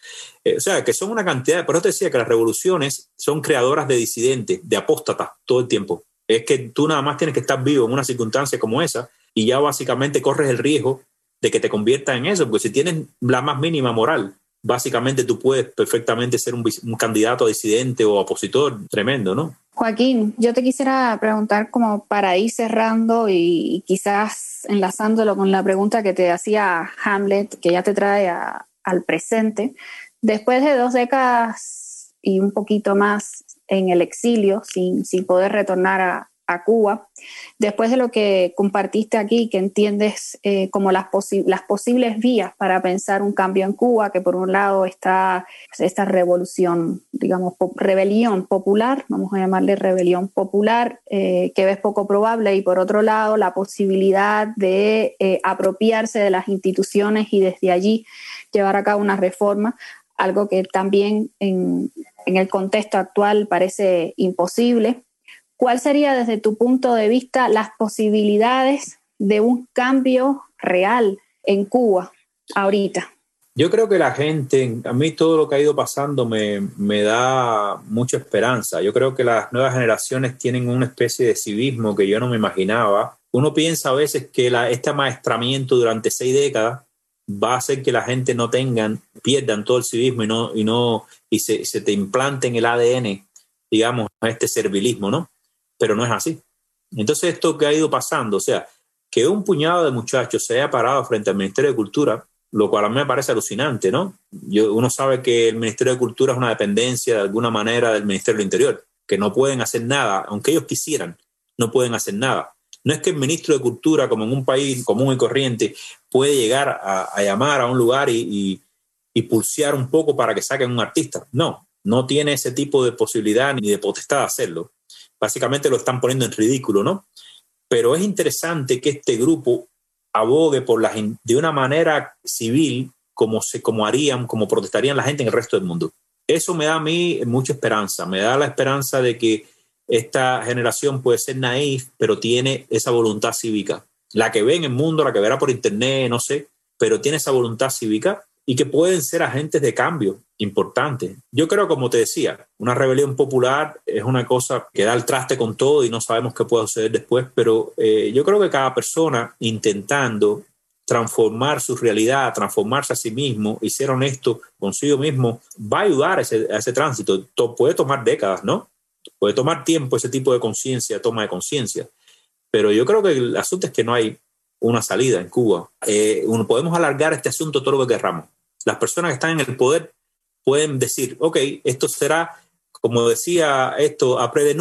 eh, o sea, que son una cantidad, por eso te decía que las revoluciones son creadoras de disidentes, de apóstatas, todo el tiempo. Es que tú nada más tienes que estar vivo en una circunstancia como esa y ya básicamente corres el riesgo de que te convierta en eso, porque si tienes la más mínima moral, básicamente tú puedes perfectamente ser un, candidato a disidente o opositor tremendo, ¿no? Joaquín, yo te quisiera preguntar como para ir cerrando y, quizás enlazándolo con la pregunta que te hacía Hamlet, que ya te trae al presente. Después de dos décadas y un poquito más en el exilio, sin, sin poder retornar a, a Cuba. Después de lo que compartiste aquí, que entiendes eh, como las, posibles vías para pensar un cambio en Cuba, que por un lado está esta revolución, digamos, rebelión popular, vamos a llamarle rebelión popular, eh, que ves poco probable, y por otro lado la posibilidad de eh, apropiarse de las instituciones y desde allí llevar a cabo una reforma, algo que también en el contexto actual parece imposible. ¿Cuál sería desde tu punto de vista las posibilidades de un cambio real en Cuba ahorita? Yo creo que la gente, a mí todo lo que ha ido pasando me, da mucha esperanza. Yo creo que las nuevas generaciones tienen una especie de civismo que yo no me imaginaba. Uno piensa a veces que la, este maestramiento durante seis décadas va a hacer que la gente no tengan, pierdan todo el civismo y no, y no, y se, se te implante en el ADN, digamos, este servilismo, ¿no? Pero no es así. Entonces esto que ha ido pasando, o sea, que un puñado de muchachos se haya parado frente al Ministerio de Cultura, lo cual a mí me parece alucinante, ¿no? Yo, uno sabe que el Ministerio de Cultura es una dependencia de alguna manera del Ministerio del Interior, que no pueden hacer nada, aunque ellos quisieran, no pueden hacer nada. No es que el ministro de Cultura, como en un país común y corriente, puede llegar a, llamar a un lugar y, y pulsear un poco para que saquen un artista. No, no tiene ese tipo de posibilidad ni de potestad de hacerlo básicamente lo están poniendo en ridículo, ¿no? Pero es interesante que este grupo abogue por la, de una manera civil como, se, como harían, como protestarían la gente en el resto del mundo. Eso me da a mí mucha esperanza, me da la esperanza de que esta generación puede ser naif, pero tiene esa voluntad cívica. La que ve en el mundo, la que verá por internet, no sé, pero tiene esa voluntad cívica y que pueden ser agentes de cambio importantes. Yo creo, como te decía, una rebelión popular es una cosa que da el traste con todo y no sabemos qué puede suceder después, pero eh, yo creo que cada persona intentando transformar su realidad, transformarse a sí mismo y ser honesto consigo mismo, va a ayudar a ese, a ese tránsito. puede tomar décadas, ¿no? Puede tomar tiempo ese tipo de conciencia, toma de conciencia. Pero yo creo que el asunto es que no hay una salida en Cuba. Eh, podemos alargar este asunto todo lo que querramos las personas que están en el poder pueden decir, ok, esto será, como decía esto, après de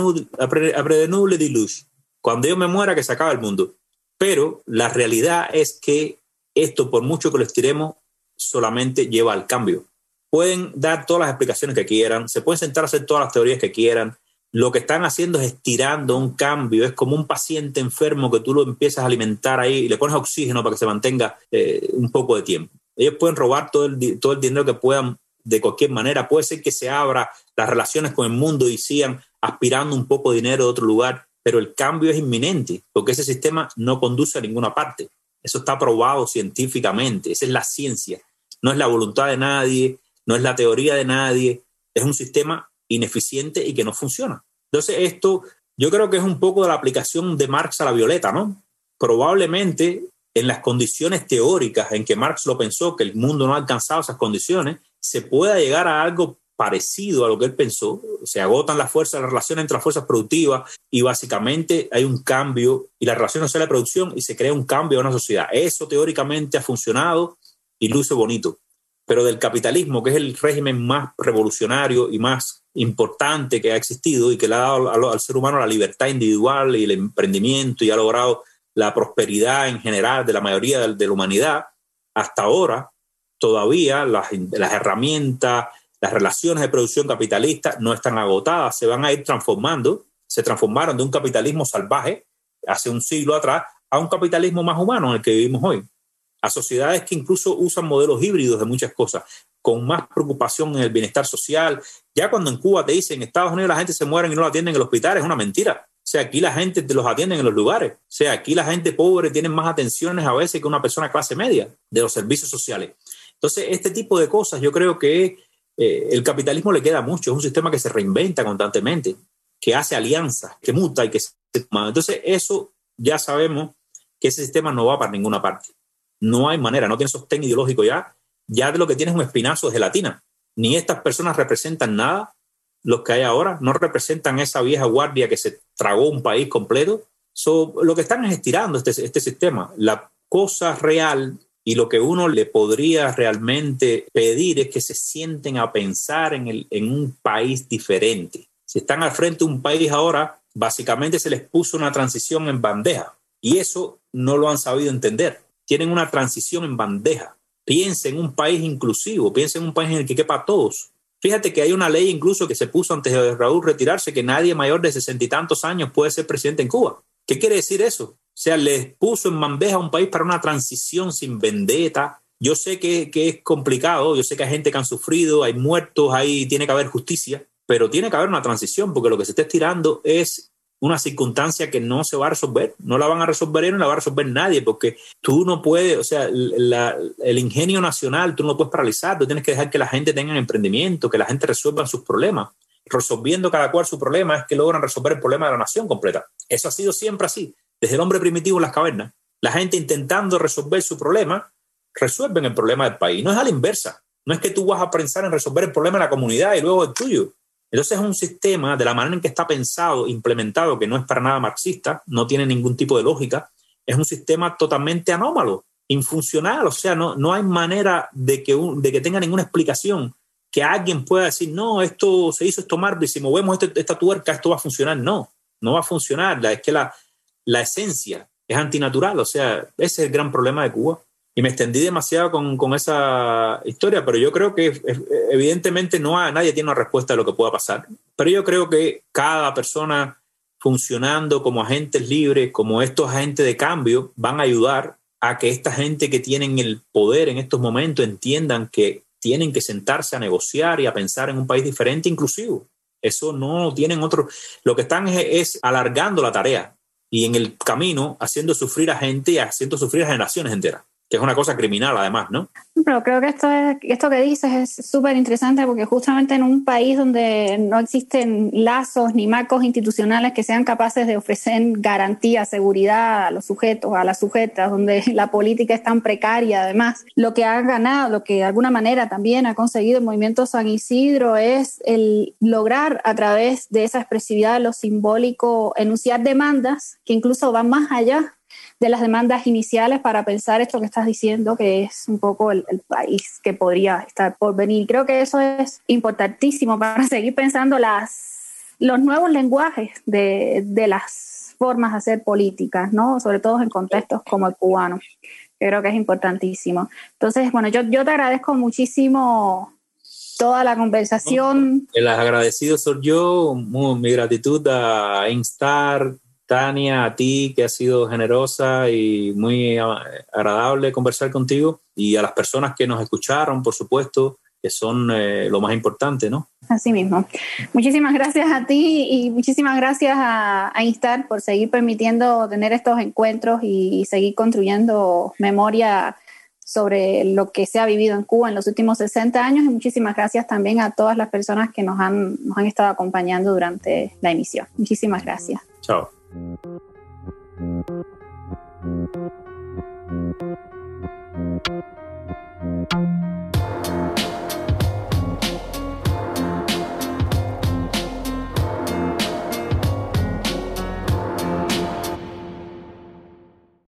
nuble diluge, cuando yo me muera que se acaba el mundo. Pero la realidad es que esto, por mucho que lo estiremos, solamente lleva al cambio. Pueden dar todas las explicaciones que quieran, se pueden sentar a hacer todas las teorías que quieran. Lo que están haciendo es estirando un cambio. Es como un paciente enfermo que tú lo empiezas a alimentar ahí y le pones oxígeno para que se mantenga eh, un poco de tiempo. Ellos pueden robar todo el, todo el dinero que puedan de cualquier manera. Puede ser que se abra las relaciones con el mundo y sigan aspirando un poco de dinero de otro lugar, pero el cambio es inminente porque ese sistema no conduce a ninguna parte. Eso está probado científicamente, esa es la ciencia. No es la voluntad de nadie, no es la teoría de nadie, es un sistema ineficiente y que no funciona. Entonces esto yo creo que es un poco de la aplicación de Marx a la violeta, ¿no? Probablemente en las condiciones teóricas en que Marx lo pensó, que el mundo no ha alcanzado esas condiciones, se pueda llegar a algo parecido a lo que él pensó, se agotan las fuerzas, la relación entre las fuerzas productivas y básicamente hay un cambio y la relación social de producción y se crea un cambio en una sociedad. Eso teóricamente ha funcionado y luce bonito, pero del capitalismo, que es el régimen más revolucionario y más importante que ha existido y que le ha dado al ser humano la libertad individual y el emprendimiento y ha logrado la prosperidad en general de la mayoría de, la humanidad, hasta ahora todavía las, herramientas, las relaciones de producción capitalista no están agotadas, se van a ir transformando, se transformaron de un capitalismo salvaje hace un siglo atrás a un capitalismo más humano en el que vivimos hoy, a sociedades que incluso usan modelos híbridos de muchas cosas, con más preocupación en el bienestar social. Ya cuando en Cuba te dicen en Estados Unidos la gente se muere y no la atienden en el hospital, es una mentira. O sea, aquí la gente te los atienden en los lugares. O sea, aquí la gente pobre tiene más atenciones a veces que una persona clase media de los servicios sociales. Entonces, este tipo de cosas yo creo que eh, el capitalismo le queda mucho. Es un sistema que se reinventa constantemente, que hace alianzas, que muta y que se... Entonces, eso ya sabemos que ese sistema no va para ninguna parte. No hay manera, no tiene sostén ideológico ya. Ya de lo que tiene es un espinazo de gelatina. Ni estas personas representan nada, los que hay ahora, no representan esa vieja guardia que se tragó un país completo. lo que están es estirando este, este sistema. La cosa real y lo que uno le podría realmente pedir es que se sienten a pensar en, el, en un país diferente. Si están al frente de un país ahora, básicamente se les puso una transición en bandeja y eso no lo han sabido entender. Tienen una transición en bandeja. Piensen en un país inclusivo, piensen en un país en el que quepa a todos. Fíjate que hay una ley incluso que se puso antes de Raúl retirarse que nadie mayor de sesenta y tantos años puede ser presidente en Cuba. ¿Qué quiere decir eso? O sea, les puso en bandeja a un país para una transición sin vendetta. Yo sé que, que es complicado, yo sé que hay gente que han sufrido, hay muertos, ahí tiene que haber justicia, pero tiene que haber una transición porque lo que se está estirando es una circunstancia que no se va a resolver, no la van a resolver y no la va a resolver nadie, porque tú no puedes, o sea, el ingenio nacional, tú no lo puedes paralizar, tú tienes que dejar que la gente tenga emprendimiento, que la gente resuelva sus problemas. Resolviendo cada cual su problema es que logran resolver el problema de la nación completa. Eso ha sido siempre así, desde el hombre primitivo en las cavernas. La gente intentando resolver su problema, resuelven el problema del país. No es a la inversa. No es que tú vas a pensar en resolver el problema de la comunidad y luego el tuyo. Entonces es un sistema, de la manera en que está pensado, implementado, que no es para nada marxista, no tiene ningún tipo de lógica, es un sistema totalmente anómalo, infuncional, o sea, no, no hay manera de que, de que tenga ninguna explicación que alguien pueda decir, no, esto se hizo esto y si movemos este, esta tuerca, esto va a funcionar. No, no va a funcionar. Es que la, la esencia es antinatural, o sea, ese es el gran problema de Cuba y me extendí demasiado con, con, esa historia, pero yo creo que evidentemente no hay, nadie tiene una respuesta a lo que pueda pasar. Pero yo creo que cada persona funcionando como agentes libres, como estos agentes de cambio, van a ayudar a que esta gente que tienen el poder en estos momentos entiendan que tienen que sentarse a negociar y a pensar en un país diferente inclusivo. Eso no tienen otro. Lo que están es, es alargando la tarea y en el camino haciendo sufrir a gente y haciendo sufrir a generaciones enteras que es una cosa criminal además, ¿no? Pero creo que esto, es, esto que dices es súper interesante porque justamente en un país donde no existen lazos ni marcos institucionales que sean capaces de ofrecer garantía, seguridad a los sujetos, a las sujetas, donde la política es tan precaria además, lo que ha ganado, lo que de alguna manera también ha conseguido el movimiento San Isidro es el lograr a través de esa expresividad de lo simbólico enunciar demandas que incluso van más allá de las demandas iniciales para pensar esto que estás diciendo, que es un poco el, país que podría estar por venir. Creo que eso es importantísimo para seguir pensando las, los nuevos lenguajes de, de las formas de hacer políticas, ¿no? sobre todo en contextos como el cubano. creo que es importantísimo. Entonces, bueno, yo, yo te agradezco muchísimo toda la conversación. El agradecido soy yo, mi gratitud a Instar, Tania, a ti que has sido generosa y muy agradable conversar contigo y a las personas que nos escucharon, por supuesto, que son eh, lo más importante, ¿no? Así mismo. Muchísimas gracias a ti y muchísimas gracias a, Instar por seguir permitiendo tener estos encuentros y, seguir construyendo memoria sobre lo que se ha vivido en Cuba en los últimos 60 años y muchísimas gracias también a todas las personas que nos han, nos han estado acompañando durante la emisión. Muchísimas gracias. Chao. Thank you.